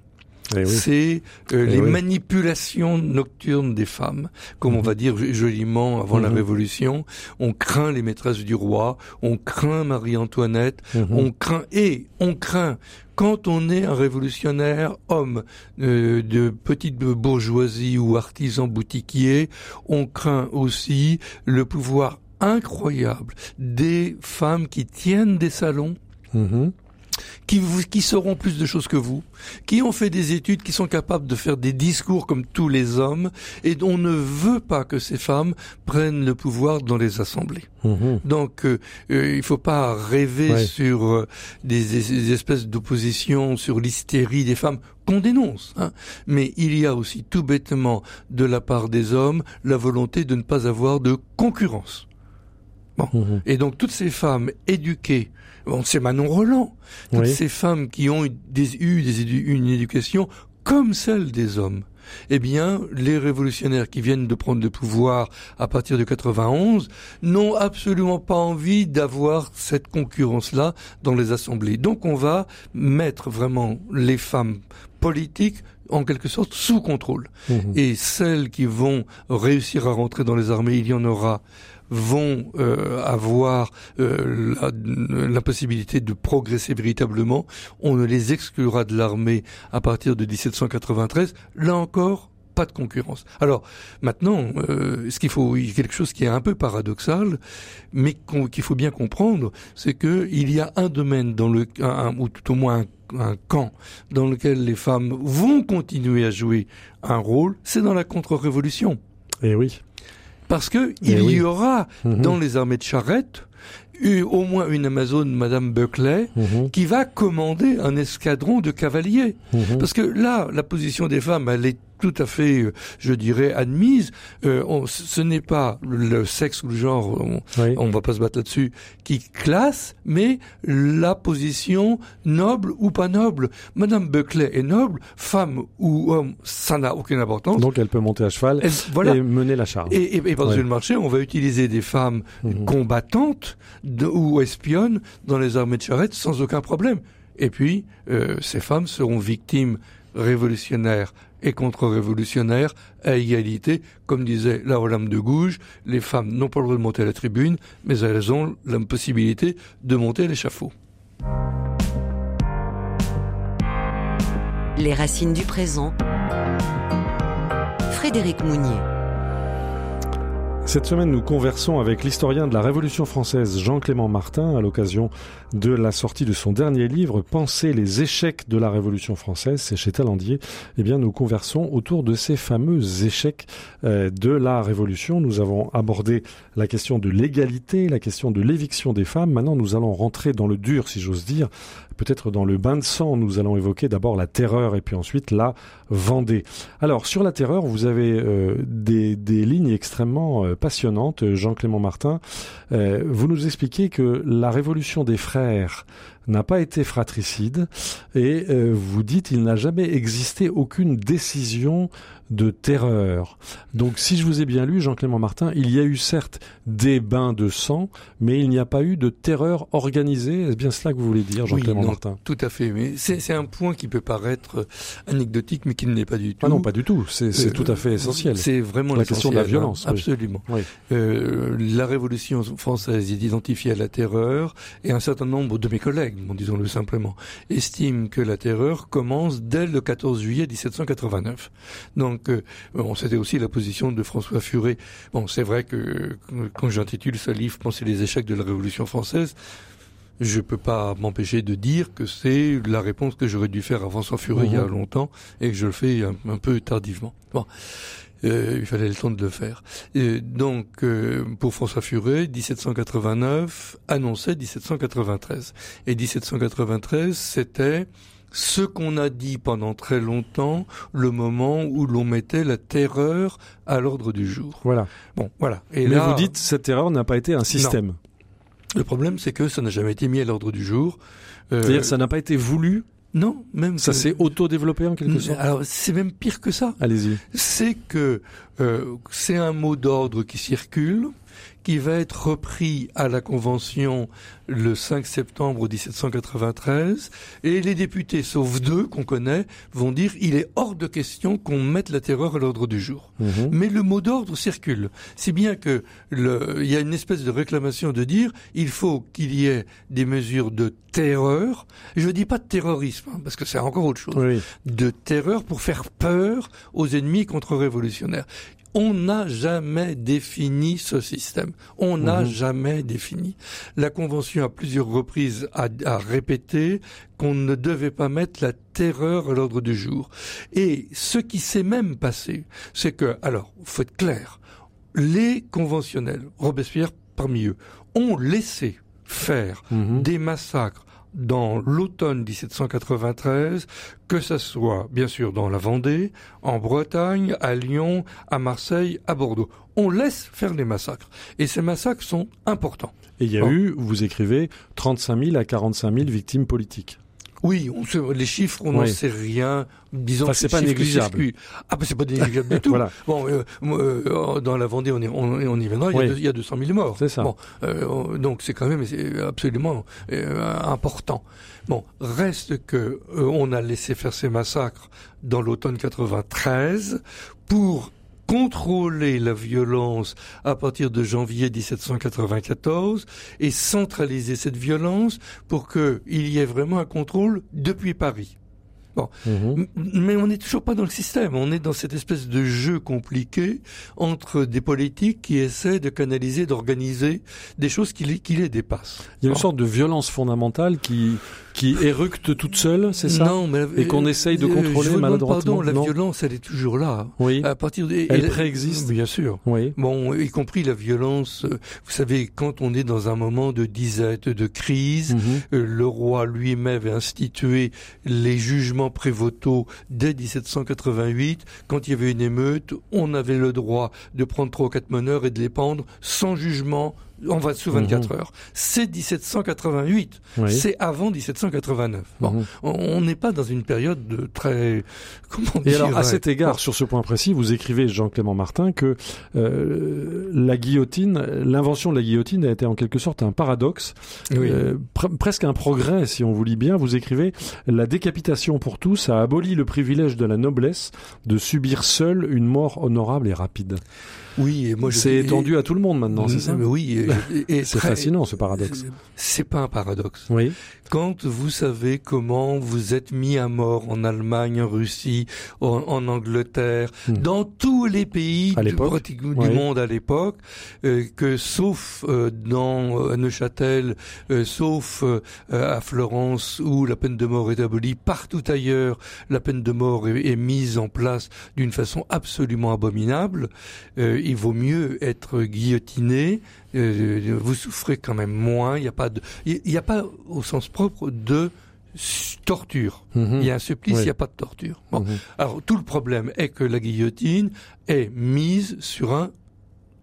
Eh oui. C'est euh, Eh les oui. manipulations nocturnes des femmes, comme on Mhm. va dire joliment avant la Mhm. Révolution. On craint les maîtresses du roi, on craint Marie-Antoinette, Mhm. on craint et on craint quand on est un révolutionnaire homme euh, de petite bourgeoisie ou artisan boutiquier, on craint aussi le pouvoir incroyable des femmes qui tiennent des salons Mhm. qui, vous, qui sauront plus de choses que vous, qui ont fait des études, qui sont capables de faire des discours comme tous les hommes, et on ne veut pas que ces femmes prennent le pouvoir dans les assemblées. Mhm. Donc, euh, euh, il faut pas rêver Ouais. sur euh, des, des espèces d'opposition, sur l'hystérie des femmes qu'on dénonce. hein. Mais il y a aussi tout bêtement de la part des hommes la volonté de ne pas avoir de concurrence. Mhm. Et donc toutes ces femmes éduquées, bon, c'est Manon Roland, toutes Oui. ces femmes qui ont eu des, eu des édu- une éducation comme celle des hommes, eh bien, les révolutionnaires qui viennent de prendre le pouvoir à partir de 91 n'ont absolument pas envie d'avoir cette concurrence-là dans les assemblées. Donc on va mettre vraiment les femmes politiques en quelque sorte sous contrôle. Mhm. Et celles qui vont réussir à rentrer dans les armées, il y en aura, vont euh, avoir euh, la, la possibilité de progresser véritablement. On ne les exclura de l'armée à partir de 1793. Là encore, pas de concurrence. Alors maintenant, euh, ce qu'il faut, il y a quelque chose qui est un peu paradoxal, mais qu'il faut bien comprendre, c'est que il y a un domaine dans le, un- ou tout au moins un, un camp dans lequel les femmes vont continuer à jouer un rôle, c'est dans la contre-révolution. Eh oui. Parce que Eh il oui. y aura Mhm. dans les armées de charrette eu au moins une Amazone, Madame Buckley, Mhm. qui va commander un escadron de cavaliers. Mhm. Parce que là, la position des femmes, elle est tout à fait, euh, je dirais, admise. Euh, on- ce n'est pas le sexe ou le genre, on, Oui. on va pas se battre là-dessus, qui classe, mais la position noble ou pas noble. Madame Buckley est noble, femme ou homme, ça n'a aucune importance. Donc elle peut monter à cheval Elle- voilà. et mener la charge. Et, et, et Ouais. le marché, on va utiliser des femmes Mhm. combattantes de- ou espionnes dans les armées de charrette sans aucun problème. Et puis, euh, ces femmes seront victimes révolutionnaires et contre-révolutionnaires à égalité. Comme disait la Olympe de Gouges, les femmes n'ont pas le droit de monter à la tribune, mais elles ont la possibilité de monter à l'échafaud. Les racines du présent. Frédéric Mounier. Cette semaine, nous conversons avec l'historien de la Révolution française Jean-Clément Martin à l'occasion de la sortie de son dernier livre Penser les échecs de la Révolution française, c'est chez Talandier. Eh bien, nous conversons autour de ces fameux échecs euh, de la Révolution. Nous avons abordé la question de l'égalité, la question de l'éviction des femmes. Maintenant, nous allons rentrer dans le dur, si j'ose dire, peut-être dans le bain de sang. Nous allons évoquer d'abord la terreur et puis ensuite la Vendée. Alors, sur la terreur, vous avez euh, des, des lignes extrêmement euh, passionnantes, Jean-Clément Martin. Vous nous expliquez que la révolution des frères contraire n'a pas été fratricide et euh, vous dites il n'a jamais existé aucune décision de terreur. Donc si je vous ai bien lu, Jean-Clément Martin, il y a eu certes des bains de sang, mais il n'y a pas eu de terreur organisée. Est-ce bien cela que vous voulez dire, Jean-Clément non, Martin? Tout à fait. Mais c'est c'est un point qui peut paraître anecdotique, mais qui ne l'est pas du tout. Ah non, pas du tout. C'est c'est Euh, tout à fait essentiel. C'est vraiment La question de la hein. violence, oui. Absolument. Oui. Euh, la Révolution française est identifiée à la terreur et un certain nombre de mes collègues bon, disons-le simplement, estime que la terreur commence dès le 14 juillet 1789. Donc, euh, bon, c'était aussi la position de François Furet. Bon, c'est vrai que quand j'intitule ce livre Penser les échecs de la Révolution française, je peux pas m'empêcher de dire que c'est la réponse que j'aurais dû faire à François Furet il y a Mhm. longtemps et que je le fais un, un peu tardivement. Bon. Euh, il fallait le temps de le faire. Et donc, euh, pour François Furet, 1789 annonçait 1793. Et 1793, c'était ce qu'on a dit pendant très longtemps, le moment où l'on mettait la terreur à l'ordre du jour. Voilà. Bon, voilà. Et Mais là, vous dites cette erreur n'a pas été un système. le problème, c'est que ça n'a jamais été mis à l'ordre du jour. Euh, C'est-à-dire ça n'a pas été voulu, Non, même ça que- s'est auto-développé en quelque sorte. Alors, c'est même pire que ça. Allez-y. c'est que euh, c'est un mot d'ordre qui circule, qui va être repris à la Convention le 5 septembre 1793, et les députés, sauf deux qu'on connaît, vont dire il est hors de question qu'on mette la terreur à l'ordre du jour. Mhm. Mais le mot d'ordre circule. Si bien que le, il y a une espèce de réclamation de dire il faut qu'il y ait des mesures de terreur. Je ne dis pas de terrorisme, hein, parce que c'est encore autre chose Oui. de terreur pour faire peur aux ennemis contre-révolutionnaires. On n'a jamais défini ce système. On n'a Mhm. jamais défini. La Convention, à plusieurs reprises, a, a répété qu'on ne devait pas mettre la terreur à l'ordre du jour. Et ce qui s'est même passé, c'est que, alors, faut être clair, les conventionnels, Robespierre parmi eux, ont laissé faire Mhm. des massacres dans l'automne 1793, que ça soit bien sûr dans la Vendée, en Bretagne, à Lyon, à Marseille, à Bordeaux. On laisse faire les massacres. Et ces massacres sont importants. Et il y a Bon. eu, vous écrivez, 35 000 à 45 000 victimes politiques. Oui, on sait, les chiffres, on n'en Oui. sait rien. Disons Enfin, que c'est pas négligeable. Ah, ben c'est pas négligeable du <laughs> tout. Voilà. Bon, euh, euh, dans la Vendée, on, est, on, on y viendra. Il, y a Oui. deux- il y a 200 000 morts. C'est ça. Bon, euh, donc c'est quand même absolument euh, important. Bon, reste que euh, on a laissé faire ces massacres dans l'automne 93 pour contrôler la violence à partir de janvier 1794 et centraliser cette violence pour qu'il y ait vraiment un contrôle depuis Paris. Mhm. M- Mais on n'est toujours pas dans le système. On est dans cette espèce de jeu compliqué entre des politiques qui essaient de canaliser, d'organiser des choses qui les, qui les dépassent. Il y a une Bon. sorte de violence fondamentale qui, qui éructe toute seule, c'est ça Non, mais Et qu'on essaye de euh, contrôler je vous maladroitement, Pardon, la non violence, elle est toujours là. Oui. À partir de, Elle préexiste. Bien sûr. Oui. Bon, y compris la violence. euh, Vous savez, quand on est dans un moment de disette, de crise, Mhm. Euh, le roi lui-même avait institué les jugements prévôtaux dès 1788. Quand il y avait une émeute, on avait le droit de prendre trois ou quatre meneurs et de les pendre sans jugement en va sous 24 heures. C'est 1788. Mhm. Oui. C'est avant 1789. Bon, Mhm. on- on n'est pas dans une période de très <laughs> comment Et alors, à cet égard, sur ce point précis, vous écrivez, Jean-Clément Martin, que euh, la guillotine, l'invention de la guillotine a été en quelque sorte un paradoxe, Oui. euh, pre- presque un progrès, si on vous lit bien. Vous écrivez, la décapitation pour tous a aboli le privilège de la noblesse de subir seul une mort honorable et rapide. Oui, et moi je C'est étendu à tout le monde maintenant, c'est ça Mais Oui, et- et- et C'est fascinant, ce paradoxe. C'est pas un paradoxe. Oui. Quand vous savez comment vous êtes mis à mort en Allemagne, en Russie, en, en Angleterre, Hmm. dans tous les pays du, du monde à l'époque, euh, que sauf euh, dans euh, Neuchâtel, euh, sauf à Florence où la peine de mort est abolie, partout ailleurs la peine de mort est, est mise en place d'une façon absolument abominable, il vaut mieux être guillotiné. Euh, vous souffrez quand même moins. Il n'y a pas de, il n'y a pas au sens propre de torture. Mhm. Il y a un supplice, il n'y a pas de torture. Bon. Mhm. Alors tout le problème est que la guillotine est mise sur un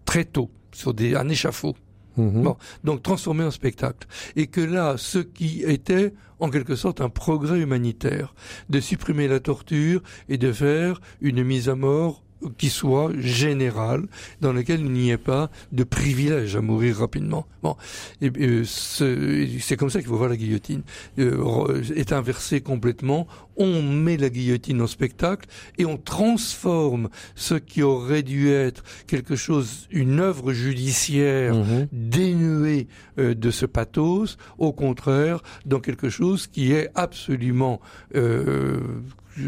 tréteau, sur des, un échafaud, Mhm. Bon. donc transformé en spectacle. Et que là, ce qui était en quelque sorte un progrès humanitaire, de supprimer la torture et de faire une mise à mort qui soit générale, dans laquelle il n'y ait pas de privilège à mourir rapidement. Bon, et, c'est comme ça qu'il faut voir la guillotine. Euh, est inversée complètement. On met la guillotine en spectacle et on transforme ce qui aurait dû être quelque chose, une œuvre judiciaire Mhm. dénuée euh, de ce pathos, au contraire, dans quelque chose qui est absolument euh,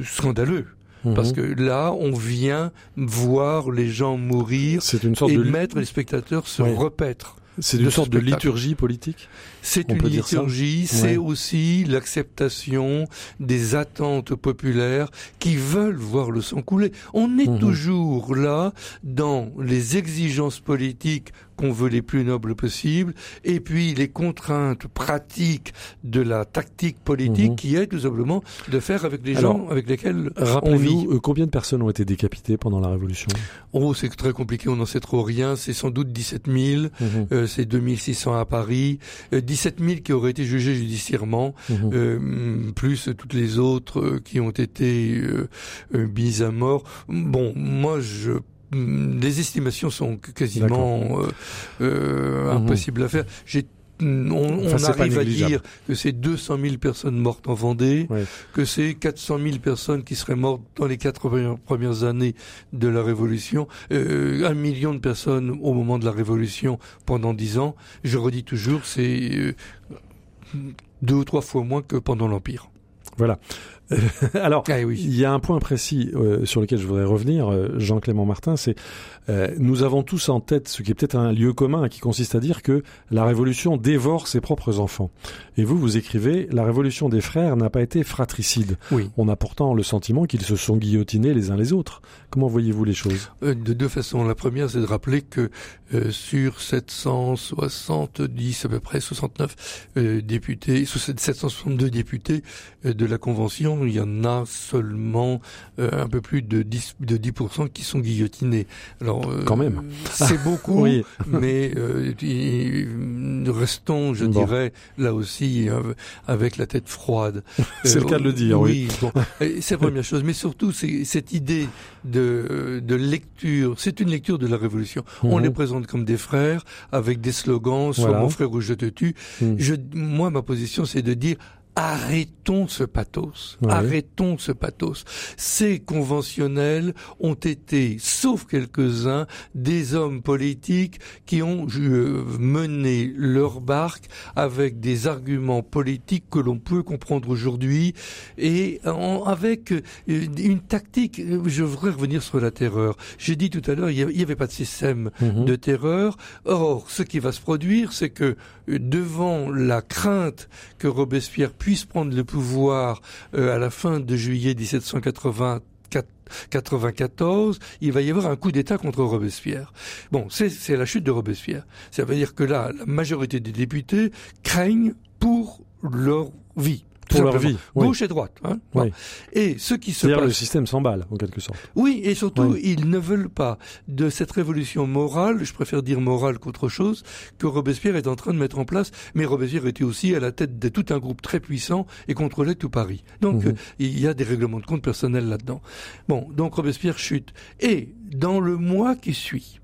scandaleux. Mhm. Parce que là, on vient voir les gens mourir c'est une sorte et de mettre les spectateurs se Oui. repaître. c'est une sorte de liturgie politique? C'est une liturgie, c'est Ouais. aussi l'acceptation des attentes populaires qui veulent voir le sang couler. On est Mhm. toujours là dans les exigences politiques qu'on veut les plus nobles possibles, et puis les contraintes pratiques de la tactique politique Mhm. qui est tout simplement de faire avec les Alors, gens avec lesquels on vit. Euh, combien de personnes ont été décapitées pendant la Révolution? Oh, c'est très compliqué, on n'en sait trop rien. C'est sans doute 17 000. Mhm. Euh, c'est 2600 à Paris, euh, 17 000 qui auraient été jugés judiciairement, Mhm. euh, plus toutes les autres euh, qui ont été euh, euh, mises à mort. Bon, moi, je les estimations sont quasiment euh, euh, Mhm. impossibles à faire. J'ai on, on Enfin, arrive à dire que c'est 200 000 personnes mortes en Vendée, Ouais. que c'est 400 000 personnes qui seraient mortes dans les quatre premières- années de la Révolution, euh, un million de personnes au moment de la Révolution pendant dix ans. Je redis toujours, c'est euh, deux ou trois fois moins que pendant l'Empire. Voilà. <laughs> Alors, Ah oui. il y a un point précis euh, sur lequel je voudrais revenir, euh, Jean-Clément Martin, c'est euh, nous avons tous en tête ce qui est peut-être un lieu commun qui consiste à dire que la révolution dévore ses propres enfants. Et vous, vous écrivez, la révolution des frères n'a pas été fratricide. Oui. On a pourtant le sentiment qu'ils se sont guillotinés les uns les autres. Comment voyez-vous les choses? Euh, de deux façons. La première, c'est de rappeler que euh, sur 770, à peu près 69 euh, députés, sur ces 762 députés euh, de la Convention, il y en a seulement euh, un peu plus de 10, de 10% qui sont guillotinés. Alors, euh, Quand même. C'est beaucoup, <laughs> Oui. mais euh, restons, je Bon. dirais, là aussi, euh, avec la tête froide. <laughs> C'est le cas de le dire, oui. bon. Et C'est la première chose. Mais surtout, c'est cette idée de, de lecture. C'est une lecture de la Révolution. On Mhm. les présente comme des frères, avec des slogans, soit Voilà. mon frère ou je te tue. Mhm. Je, moi, ma position, c'est de dire arrêtons ce pathos. Ouais. Arrêtons ce pathos. Ces conventionnels ont été, sauf quelques-uns, des hommes politiques qui ont euh, mené leur barque avec des arguments politiques que l'on peut comprendre aujourd'hui et en- avec euh, une tactique. Je voudrais revenir sur la terreur. J'ai dit tout à l'heure, il n'y avait pas de système Mhm. de terreur. Or, ce qui va se produire, c'est que euh, devant la crainte que Robespierre puisse prendre le pouvoir euh, à la fin de juillet 1794, il va y avoir un coup d'État contre Robespierre. Bon, c'est la chute de Robespierre. Ça veut dire que là, la majorité des députés craignent pour leur vie. Pour leur vie, oui. Gauche et droite. Hein Oui. Et ce qui se passe... le système s'emballe, en quelque sorte. Oui, et surtout, Oui. ils ne veulent pas de cette révolution morale, je préfère dire morale qu'autre chose, que Robespierre est en train de mettre en place. Mais Robespierre était aussi à la tête de tout un groupe très puissant et contrôlait tout Paris. Donc, Mhm. euh, il y a des règlements de compte personnels là-dedans. Bon, donc Robespierre chute. Et dans le mois qui suit,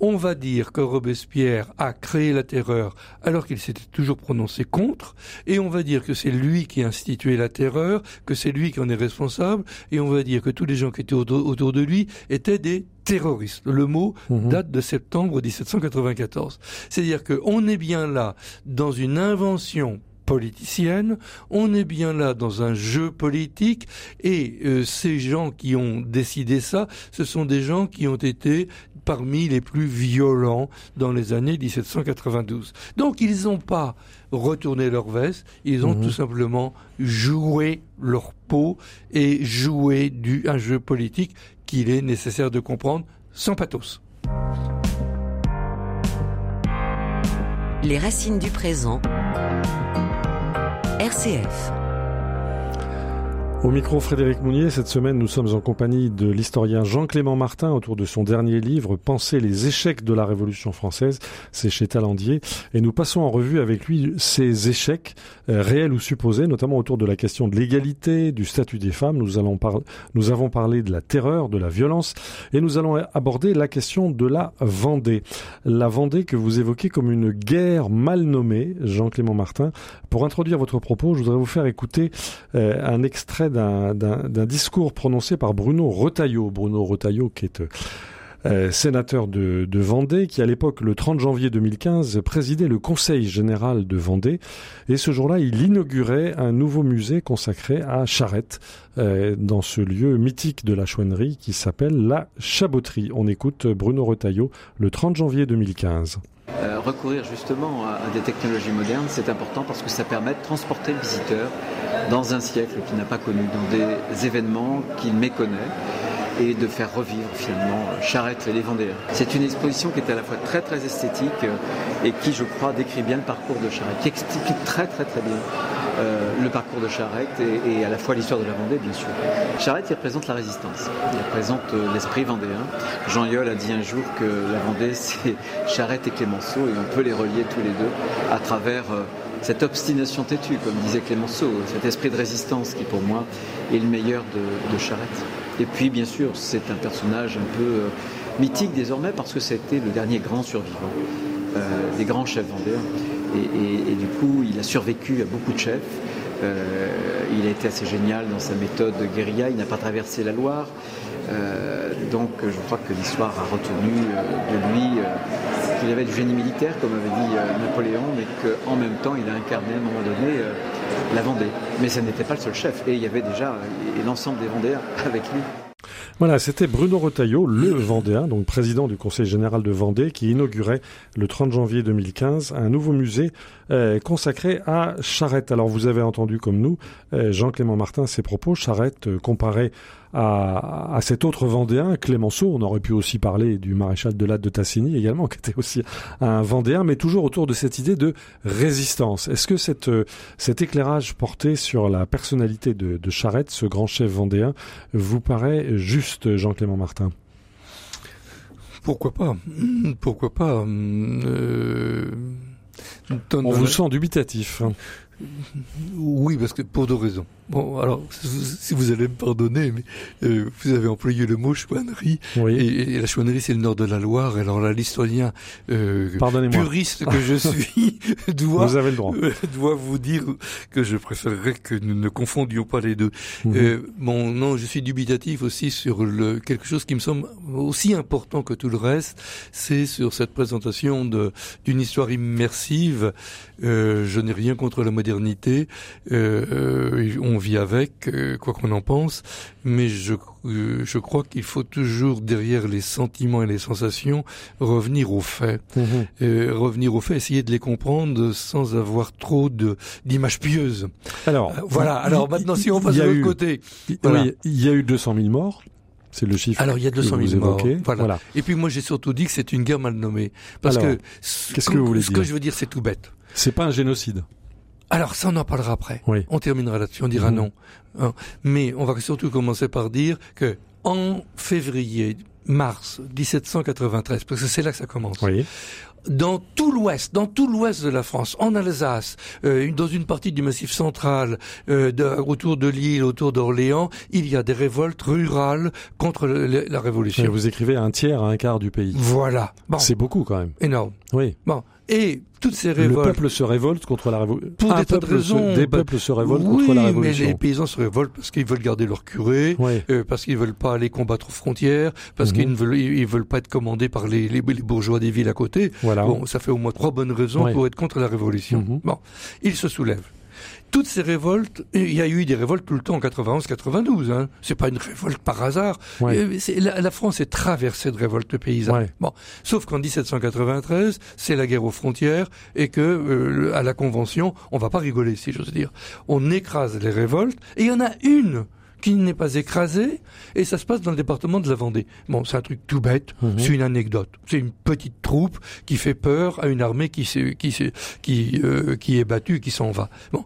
on va dire que Robespierre a créé la terreur alors qu'il s'était toujours prononcé contre, et on va dire que c'est lui qui a institué la terreur, que c'est lui qui en est responsable, et on va dire que tous les gens qui étaient autour de lui étaient des terroristes. Le mot Mhm. date de septembre 1794. C'est-à-dire qu'on est bien là dans une invention politicienne, on est bien là dans un jeu politique et euh, ces gens qui ont décidé ça, ce sont des gens qui ont été parmi les plus violents dans les années 1792. Donc ils n'ont pas retourné leur veste, ils ont Mhm. tout simplement joué leur peau et joué du, un jeu politique qu'il est nécessaire de comprendre sans pathos. Les racines du présent. RCF. Au micro Frédéric Mounier, cette semaine nous sommes en compagnie de l'historien Jean-Clément Martin autour de son dernier livre Penser les échecs de la Révolution française, c'est chez Talandier, et nous passons en revue avec lui ces échecs euh, réels ou supposés, notamment autour de la question de l'égalité, du statut des femmes. Nous, allons par- nous avons parlé de la terreur, de la violence, et nous allons aborder la question de la Vendée. La Vendée que vous évoquez comme une guerre mal nommée, Jean-Clément Martin. Pour introduire votre propos, je voudrais vous faire écouter euh, un extrait d'un- discours prononcé par Bruno Retailleau. Bruno Retailleau qui est euh, sénateur de, de, Vendée, qui à l'époque, le 30 janvier 2015, présidait le Conseil général de Vendée. Et ce jour-là, il inaugurait un nouveau musée consacré à Charette, euh, dans ce lieu mythique de la chouannerie qui s'appelle la Chaboterie. On écoute Bruno Retailleau le 30 janvier 2015. Euh, recourir justement à, des technologies modernes, c'est important parce que ça permet de transporter le visiteur dans un siècle qu'il n'a pas connu, dans des événements qu'il méconnaît et de faire revivre finalement Charette et les Vendéens. C'est une exposition qui est à la fois très très esthétique et qui, je crois, décrit bien le parcours de Charette, qui explique très très très bien euh, le parcours de Charette et, et à la fois l'histoire de la Vendée, bien sûr. Charette, il représente la résistance, il représente euh, l'esprit vendéen. Jean Yol a dit un jour que la Vendée, <laughs> c'est Charette et Clémenceau et on peut les relier tous les deux à travers euh, cette obstination têtue, comme disait Clémenceau, cet esprit de résistance qui, pour moi, est le meilleur de, de Charette. Et puis, bien sûr, c'est un personnage un peu mythique désormais parce que c'était le dernier grand survivant des grands chefs vendéens. Et, du coup, il a survécu à beaucoup de chefs. Euh, il a été assez génial dans sa méthode de guérilla. Il n'a pas traversé la Loire. Euh, donc, je crois que l'histoire a retenu de lui qu'il avait du génie militaire, comme avait dit Napoléon, mais qu'en même temps, il a incarné à un moment donné la Vendée. Mais ce n'était pas le seul chef. Et il y avait déjà l'ensemble des Vendéens avec lui. Voilà, c'était Bruno Retailleau, le <clears throat> Vendéen, donc président du Conseil général de Vendée, qui inaugurait le 30 janvier 2015 un nouveau musée euh, consacré à Charette. Alors vous avez entendu comme nous euh, Jean-Clément Martin ses propos. Charette euh, comparé à, à, cet autre Vendéen, Clémenceau. On aurait pu aussi parler du maréchal de Latte de Tassigny également, <laughs> qui était aussi un Vendéen, mais toujours autour de cette idée de résistance. Est-ce que cette, cet éclairage porté sur la personnalité de, de Charette, ce grand chef vendéen, vous paraît juste, Jean-Clément Martin? Pourquoi pas? Pourquoi pas? Euh... On vous sent dubitatif. Oui, parce que pour deux raisons. Bon, alors, si vous allez me pardonner, mais euh, vous avez employé le mot chouannerie. Oui. Et, et, la chouannerie, c'est le nord de la Loire. Alors là, l'historien euh, puriste que je <laughs> suis <laughs> doit, vous avez le droit. Euh, <laughs> doit vous dire que je préférerais que nous ne confondions pas les deux. Mhm. Mm -hmm. euh, bon, non, je suis dubitatif aussi sur le, quelque chose qui me semble aussi important que tout le reste. C'est sur cette présentation d'une histoire immersive. Euh, je n'ai rien contre la modernité. Euh, on vit avec, euh, quoi qu'on en pense, mais je, euh, je crois qu'il faut toujours, derrière les sentiments et les sensations, revenir aux faits. Mmh. Euh, revenir aux faits, essayer de les comprendre sans avoir trop d'images pieuses. Alors, voilà. Alors maintenant, si on passe de l'autre côté. Il voilà. oui, y a eu 200 000 morts. C'est le chiffre. Alors il y a 200 000 morts. Voilà. voilà. Et puis moi j'ai surtout dit que c'est une guerre mal nommée. Parce Alors, que qu'est-ce que vous voulez ce dire que je veux dire, c'est tout bête. C'est pas un génocide. Alors ça, on en parlera après. Oui. On terminera là-dessus, on dira Mmh. non. Hein. Mais on va surtout commencer par dire que en février, mars 1793, parce que c'est là que ça commence. Oui. Dans tout l'ouest, dans tout l'ouest de la France, en Alsace, euh, dans une partie du Massif central, euh, de, autour de Lille, autour d'Orléans, il y a des révoltes rurales contre le, le, la Révolution. Et vous écrivez un tiers à un quart du pays. Voilà. Bon. C'est beaucoup quand même. Énorme. Oui. Bon. Et toutes ces révoltes. Le peuple se révolte contre la révolution. Pour des tas de raisons. Se, des peuples se révoltent oui, contre la révolution. mais les paysans se révoltent parce qu'ils veulent garder leur curé, oui. euh, parce qu'ils veulent pas aller combattre aux frontières, parce Mhm. qu'ils ne veulent, ils veulent pas être commandés par les, les, les bourgeois des villes à côté. Voilà. Bon, ça fait au moins trois bonnes raisons Oui. pour être contre la révolution. Mhm. Bon, ils se soulèvent. Toutes ces révoltes, il y a eu des révoltes tout le temps en 91-92. Hein. C'est pas une révolte par hasard. Ouais. Euh, La, la France est traversée de révoltes paysannes. Ouais. Bon, sauf qu'en 1793, c'est la guerre aux frontières et que euh, à la Convention, on va pas rigoler, si j'ose dire. On écrase les révoltes et il y en a une qui n'est pas écrasée et ça se passe dans le département de la Vendée. Bon, c'est un truc tout bête, Mhm. c'est une anecdote. C'est une petite troupe qui fait peur à une armée qui qui qui euh, qui est battue, qui s'en va. Bon.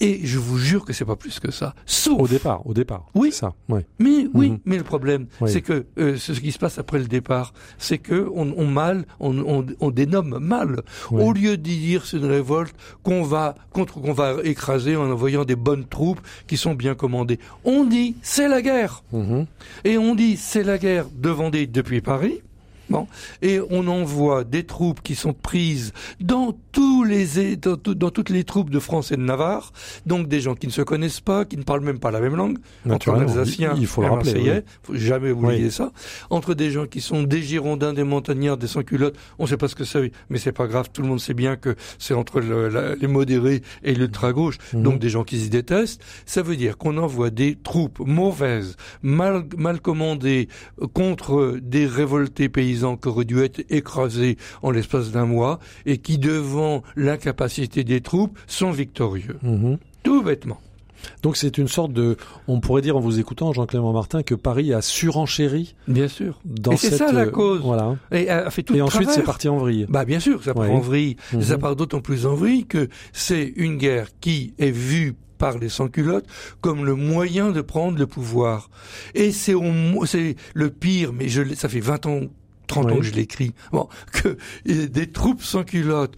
Et je vous jure que c'est pas plus que ça. Sauf Au départ, au départ. Oui. Ça, ouais. mais oui, Mhm. mais le problème, Oui. c'est que euh, ce qui se passe après le départ, c'est que on, on mal, on, on, on dénomme mal. Oui. Au lieu d'y dire c'est une révolte qu'on va contre qu'on va écraser en envoyant des bonnes troupes qui sont bien commandées, on dit c'est la guerre Mhm. et on dit c'est la guerre de Vendée depuis Paris. Bon. Et on envoie des troupes qui sont prises dans tous les dans, dans, toutes les troupes de France et de Navarre, donc des gens qui ne se connaissent pas, qui ne parlent même pas la même langue, entre un Alsacien il faut et le un rappeler, Marseillais, faut jamais oublier ça, entre des gens qui sont des Girondins, des Montagnards, des sans-culottes, on ne sait pas ce que c'est, mais c'est pas grave, tout le monde sait bien que c'est entre le, la, les modérés et l'ultra-gauche, Mhm. donc des gens qui se détestent, ça veut dire qu'on envoie des troupes mauvaises, mal, mal commandées, contre des révoltés paysans qui auraient dû être écrasés en l'espace d'un mois, et qui, devant l'incapacité des troupes, sont victorieux. Mhm. Tout bêtement. Donc c'est une sorte de, on pourrait dire en vous écoutant, Jean-Clément Martin, que Paris a surenchéri Bien sûr. dans Et c'est ça la euh, cause. Voilà. Et a fait tout Et ensuite c'est parti en vrille. Bah bien sûr, ça part en vrille. Mhm. Ça part d'autant plus en vrille que c'est une guerre qui est vue par les sans-culottes comme le moyen de prendre le pouvoir. Et c'est le pire, mais je ça fait 20 ans 30 ans que je l'écris, bon, <laughs> que des troupes sans culottes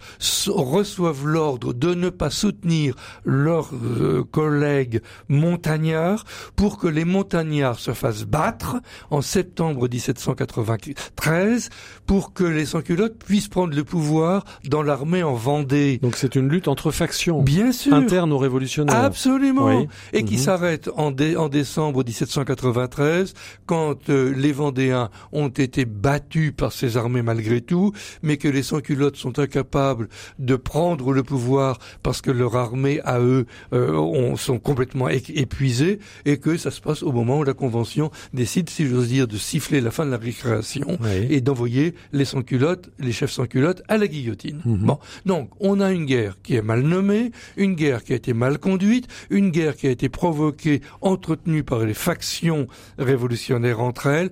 reçoivent l'ordre de ne pas soutenir leurs euh, collègues montagnards pour que les montagnards se fassent battre en septembre 1793 pour que les sans-culottes puissent prendre le pouvoir dans l'armée en Vendée. Donc c'est une lutte entre factions Bien sûr. internes aux révolutionnaires. Absolument. Oui. Et qui Mhm. s'arrête en, dé- en décembre 1793, quand euh, les Vendéens ont été battus par ces armées malgré tout, mais que les sans-culottes sont incapables de prendre le pouvoir parce que leur armée, à eux, euh, ont- sont complètement é- épuisées, et que ça se passe au moment où la Convention décide, si j'ose dire, de siffler la fin de la récréation Oui. et d'envoyer les sans-culottes, les chefs sans-culottes, à la guillotine. Mhm. Bon, donc on a une guerre qui est mal nommée, une guerre qui a été mal conduite, une guerre qui a été provoquée, entretenue par les factions révolutionnaires entre elles.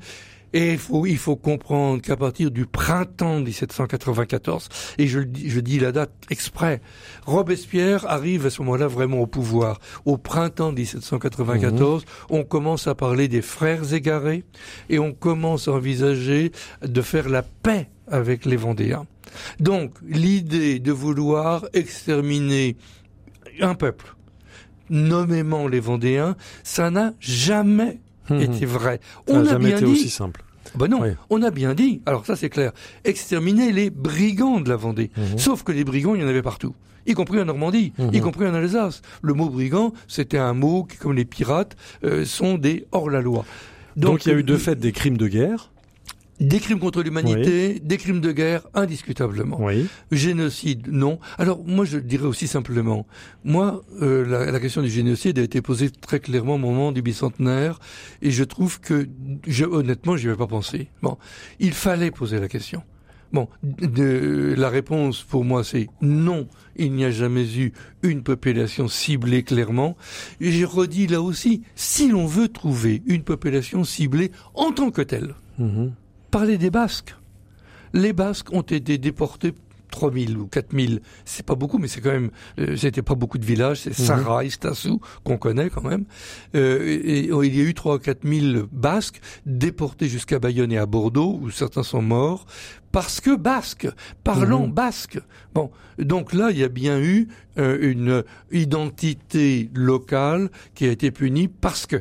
Et il faut, il faut comprendre qu'à partir du printemps 1794, et je, je dis la date exprès, Robespierre arrive à ce moment-là vraiment au pouvoir. Au printemps 1794, on commence à parler des frères égarés et on commence à envisager de faire la paix avec les Vendéens. Donc, l'idée de vouloir exterminer un peuple, nommément les Vendéens, ça n'a jamais Mhm. été vrai. Ça On n'a a jamais bien été dit, aussi simple. ben non, Oui. on a bien dit, alors ça c'est clair, exterminer les brigands de la Vendée. Mhm. Sauf que les brigands, il y en avait partout. Y compris en Normandie, y compris en Alsace. Le mot brigand, c'était un mot qui, comme les pirates, euh, sont des hors-la-loi. Donc, il y a eu de fait des crimes de guerre. Des crimes contre l'humanité, des crimes de guerre, indiscutablement. Oui. Génocide, non. Alors moi je dirais aussi simplement, moi euh, la, la question du génocide a été posée très clairement au moment du bicentenaire et je trouve que je, honnêtement j'y avais pas pensé. Bon, il fallait poser la question. Bon, de, la réponse pour moi c'est non, il n'y a jamais eu une population ciblée clairement. Et j'ai redit là aussi, si l'on veut trouver une population ciblée en tant que telle, Mhm. Parler des Basques. Les Basques ont été déportés 3000 ou 4000, c'est pas beaucoup, mais c'est quand même, euh, c'était pas beaucoup de villages, c'est Mhm. Sarai, Stassou, qu'on connaît quand même. Euh, et, et il y a eu 3 ou 4000 Basques déportés jusqu'à Bayonne et à Bordeaux, où certains sont morts, parce que Basques, parlant Mhm. basque. Bon, donc là, il y a bien eu euh, une identité locale qui a été punie parce que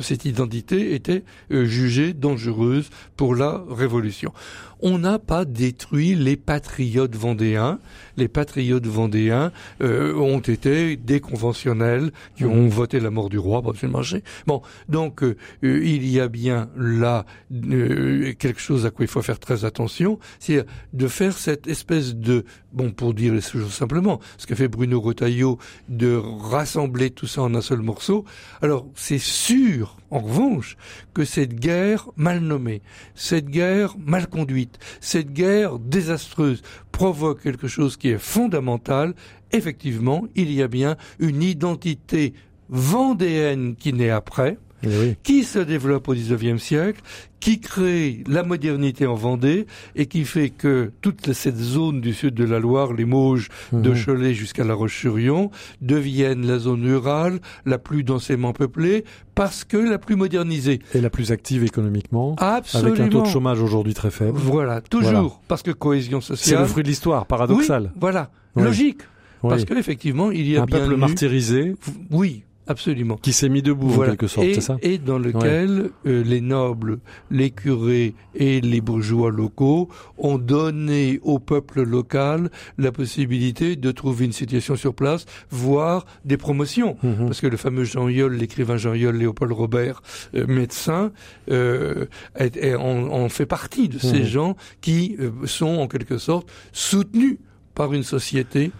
cette identité était euh, jugée dangereuse pour la révolution. On n'a pas détruit les patriotes vendéens. Les patriotes vendéens euh, ont été des conventionnels qui Mhm. ont voté la mort du roi, par le marché. Bon, donc euh, euh, il y a bien là euh, quelque chose à quoi il faut faire très attention, c'est de faire cette espèce de, bon, pour dire les choses simplement, ce qu'a fait Bruno Retailleau, de rassembler tout ça en un seul morceau. Alors, c'est sûr, en revanche, que cette guerre mal nommée, cette guerre mal conduite, cette guerre désastreuse provoque quelque chose qui est fondamental. Effectivement, il y a bien une identité vendéenne qui naît après, oui. qui se développe au XIXe siècle, qui crée la modernité en Vendée et qui fait que toute cette zone du sud de la Loire, les Mauges, de Mhm. Cholet jusqu'à La Roche-sur-Yon, deviennent la zone rurale la plus densément peuplée parce que la plus modernisée. Et la plus active économiquement. Absolument. Avec un taux de chômage aujourd'hui très faible. Voilà, toujours. Voilà. Parce que cohésion C'est sociale. le fruit de l'histoire, paradoxal. Oui, voilà. Oui. Logique. Oui. Parce qu'effectivement, il y a un bien peuple eu- martyrisé. Oui. Absolument. Qui s'est mis debout en quelque sorte, c'est ça? Et dans lequel euh, les nobles, les curés et les bourgeois locaux ont donné au peuple local la possibilité de trouver une situation sur place, voire des promotions. Mhm. Parce que le fameux Jean Yol, l'écrivain Jean Yol, Léopold Robert, euh, médecin, euh, on, fait partie de ces mhm. gens qui euh, sont en quelque sorte soutenus par une société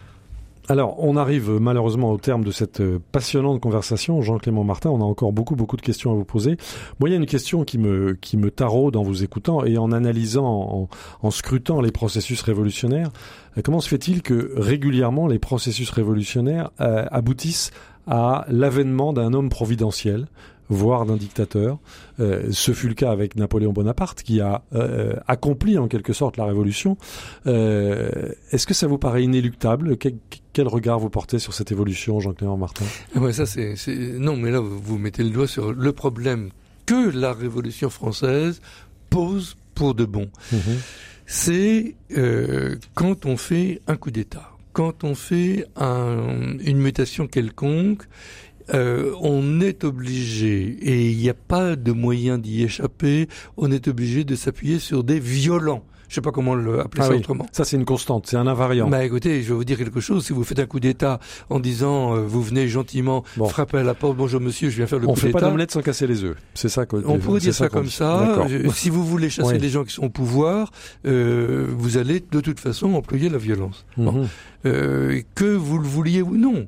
alors, on arrive malheureusement au terme de cette euh, passionnante conversation. Jean-Clément Martin, on a encore beaucoup, beaucoup de questions à vous poser. Moi, il y a une question qui me, qui me taraude en vous écoutant et en analysant, en, scrutant les processus révolutionnaires. Euh, comment se fait-il que régulièrement les processus révolutionnaires euh, aboutissent à l'avènement d'un homme providentiel? Voire d'un dictateur. Euh, ce fut le cas avec Napoléon Bonaparte, qui a euh, accompli en quelque sorte la révolution. Euh, est-ce que ça vous paraît inéluctable? Quel, regard vous portez sur cette évolution, Jean-Clément Martin? Ah ouais, ça c'est, non, mais là vous mettez le doigt sur le problème que la Révolution française pose pour de bon. Mhm. C'est quand on fait un coup d'État, quand on fait une mutation quelconque, euh, on est obligé, et il n'y a pas de moyen d'y échapper, on est obligé de s'appuyer sur des violents. Je sais pas comment le appeler ah ça autrement. Ça c'est une constante, c'est un invariant. Bah écoutez, je vais vous dire quelque chose. Si vous faites un coup d'État en disant euh, vous venez gentiment frapper à la porte, bonjour monsieur, je viens faire le coup d'État. On fait pas d'omelette sans casser les œufs. C'est ça. On pourrait dire ça, comme ça. si vous voulez chasser les gens qui sont au pouvoir, euh, vous allez de toute façon employer la violence. Mhm. euh, que vous le vouliez ou non.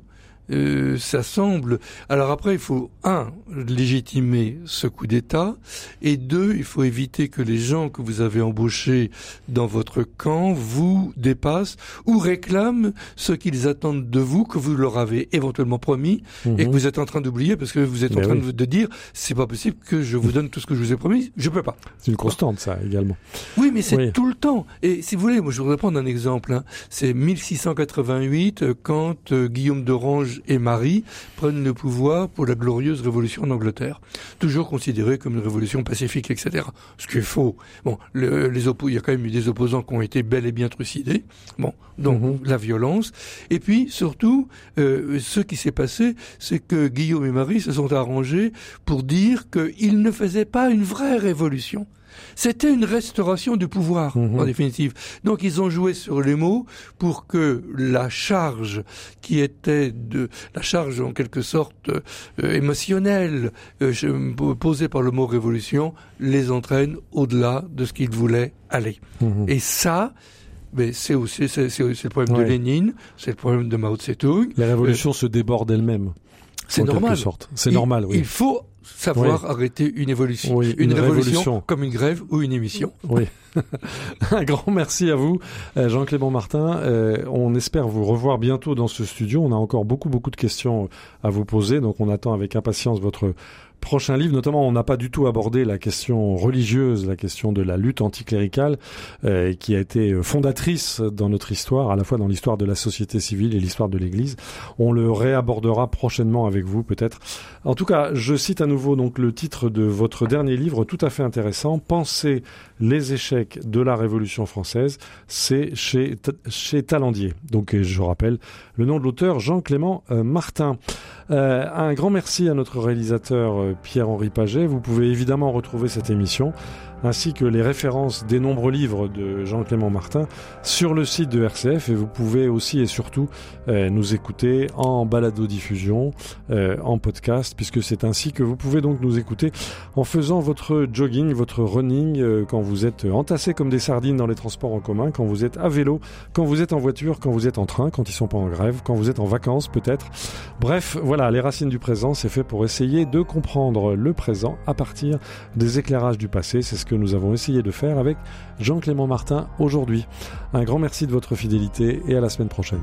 Euh, ça semble. Alors après, il faut un légitimer ce coup d'État, et deux, il faut éviter que les gens que vous avez embauchés dans votre camp vous dépassent ou réclament ce qu'ils attendent de vous que vous leur avez éventuellement promis et que mhm. vous êtes en train d'oublier parce que vous êtes en train de, dire c'est pas possible que je vous donne tout ce que je vous ai promis, je peux pas. C'est une constante ça également. Oui, mais c'est tout le temps. Et si vous voulez, moi je voudrais prendre un exemple. Hein. C'est 1688 euh, quand euh, Guillaume d'Orange et Marie prennent le pouvoir pour la glorieuse révolution en Angleterre, toujours considérée comme une révolution pacifique, etc. Ce qui est faux. Bon, les il y a quand même eu des opposants qui ont été bel et bien trucidés. Bon, donc mhm. la violence. Et puis surtout, euh, ce qui s'est passé, c'est que Guillaume et Marie se sont arrangés pour dire qu'ils ne faisaient pas une vraie révolution. C'était une restauration du pouvoir, mhm. en définitive. Donc ils ont joué sur les mots pour que la charge qui était de la charge en quelque sorte euh, émotionnelle euh, posée par le mot révolution les entraîne au-delà de ce qu'ils voulaient aller. Mhm. Et ça, mais c'est aussi c'est, le problème de Lénine, c'est le problème de Mao Tse-tung. La révolution se déborde elle-même. C'est normal. C'est normal, oui. Il faut savoir arrêter une évolution. une, révolution, comme une grève ou une émission. Oui. <laughs> Un grand merci à vous, euh, Jean-Clément Martin. Euh, on espère vous revoir bientôt dans ce studio. On a encore beaucoup, beaucoup de questions à vous poser, donc on attend avec impatience votre prochain livre. Notamment, on n'a pas du tout abordé la question religieuse, la question de la lutte anticléricale, euh, qui a été fondatrice dans notre histoire, à la fois dans l'histoire de la société civile et l'histoire de l'Église. On le réabordera prochainement avec vous, peut-être. En tout cas, je cite à nouveau donc le titre de votre dernier livre, tout à fait intéressant, Penser les échecs de la Révolution française. C'est chez, chez Talandier. Donc, je rappelle le nom de l'auteur, Jean-Clément euh, Martin. Euh, un grand merci à notre réalisateur euh, Pierre-Henri Paget. Vous pouvez évidemment retrouver cette émission ainsi que les références des nombreux livres de Jean-Clément Martin sur le site de RCF et vous pouvez aussi et surtout euh, nous écouter en balado-diffusion, euh, en podcast, puisque c'est ainsi que vous pouvez donc nous écouter en faisant votre jogging, votre running, euh, quand vous êtes entassé comme des sardines dans les transports en commun, quand vous êtes à vélo, quand vous êtes en voiture, quand vous êtes en train, quand ils sont pas en grève, quand vous êtes en vacances peut-être. Bref, voilà, les racines du présent, c'est fait pour essayer de comprendre le présent à partir des éclairages du passé. C'est ce que nous avons essayé de faire avec Jean-Clément Martin aujourd'hui. Un grand merci de votre fidélité et à la semaine prochaine.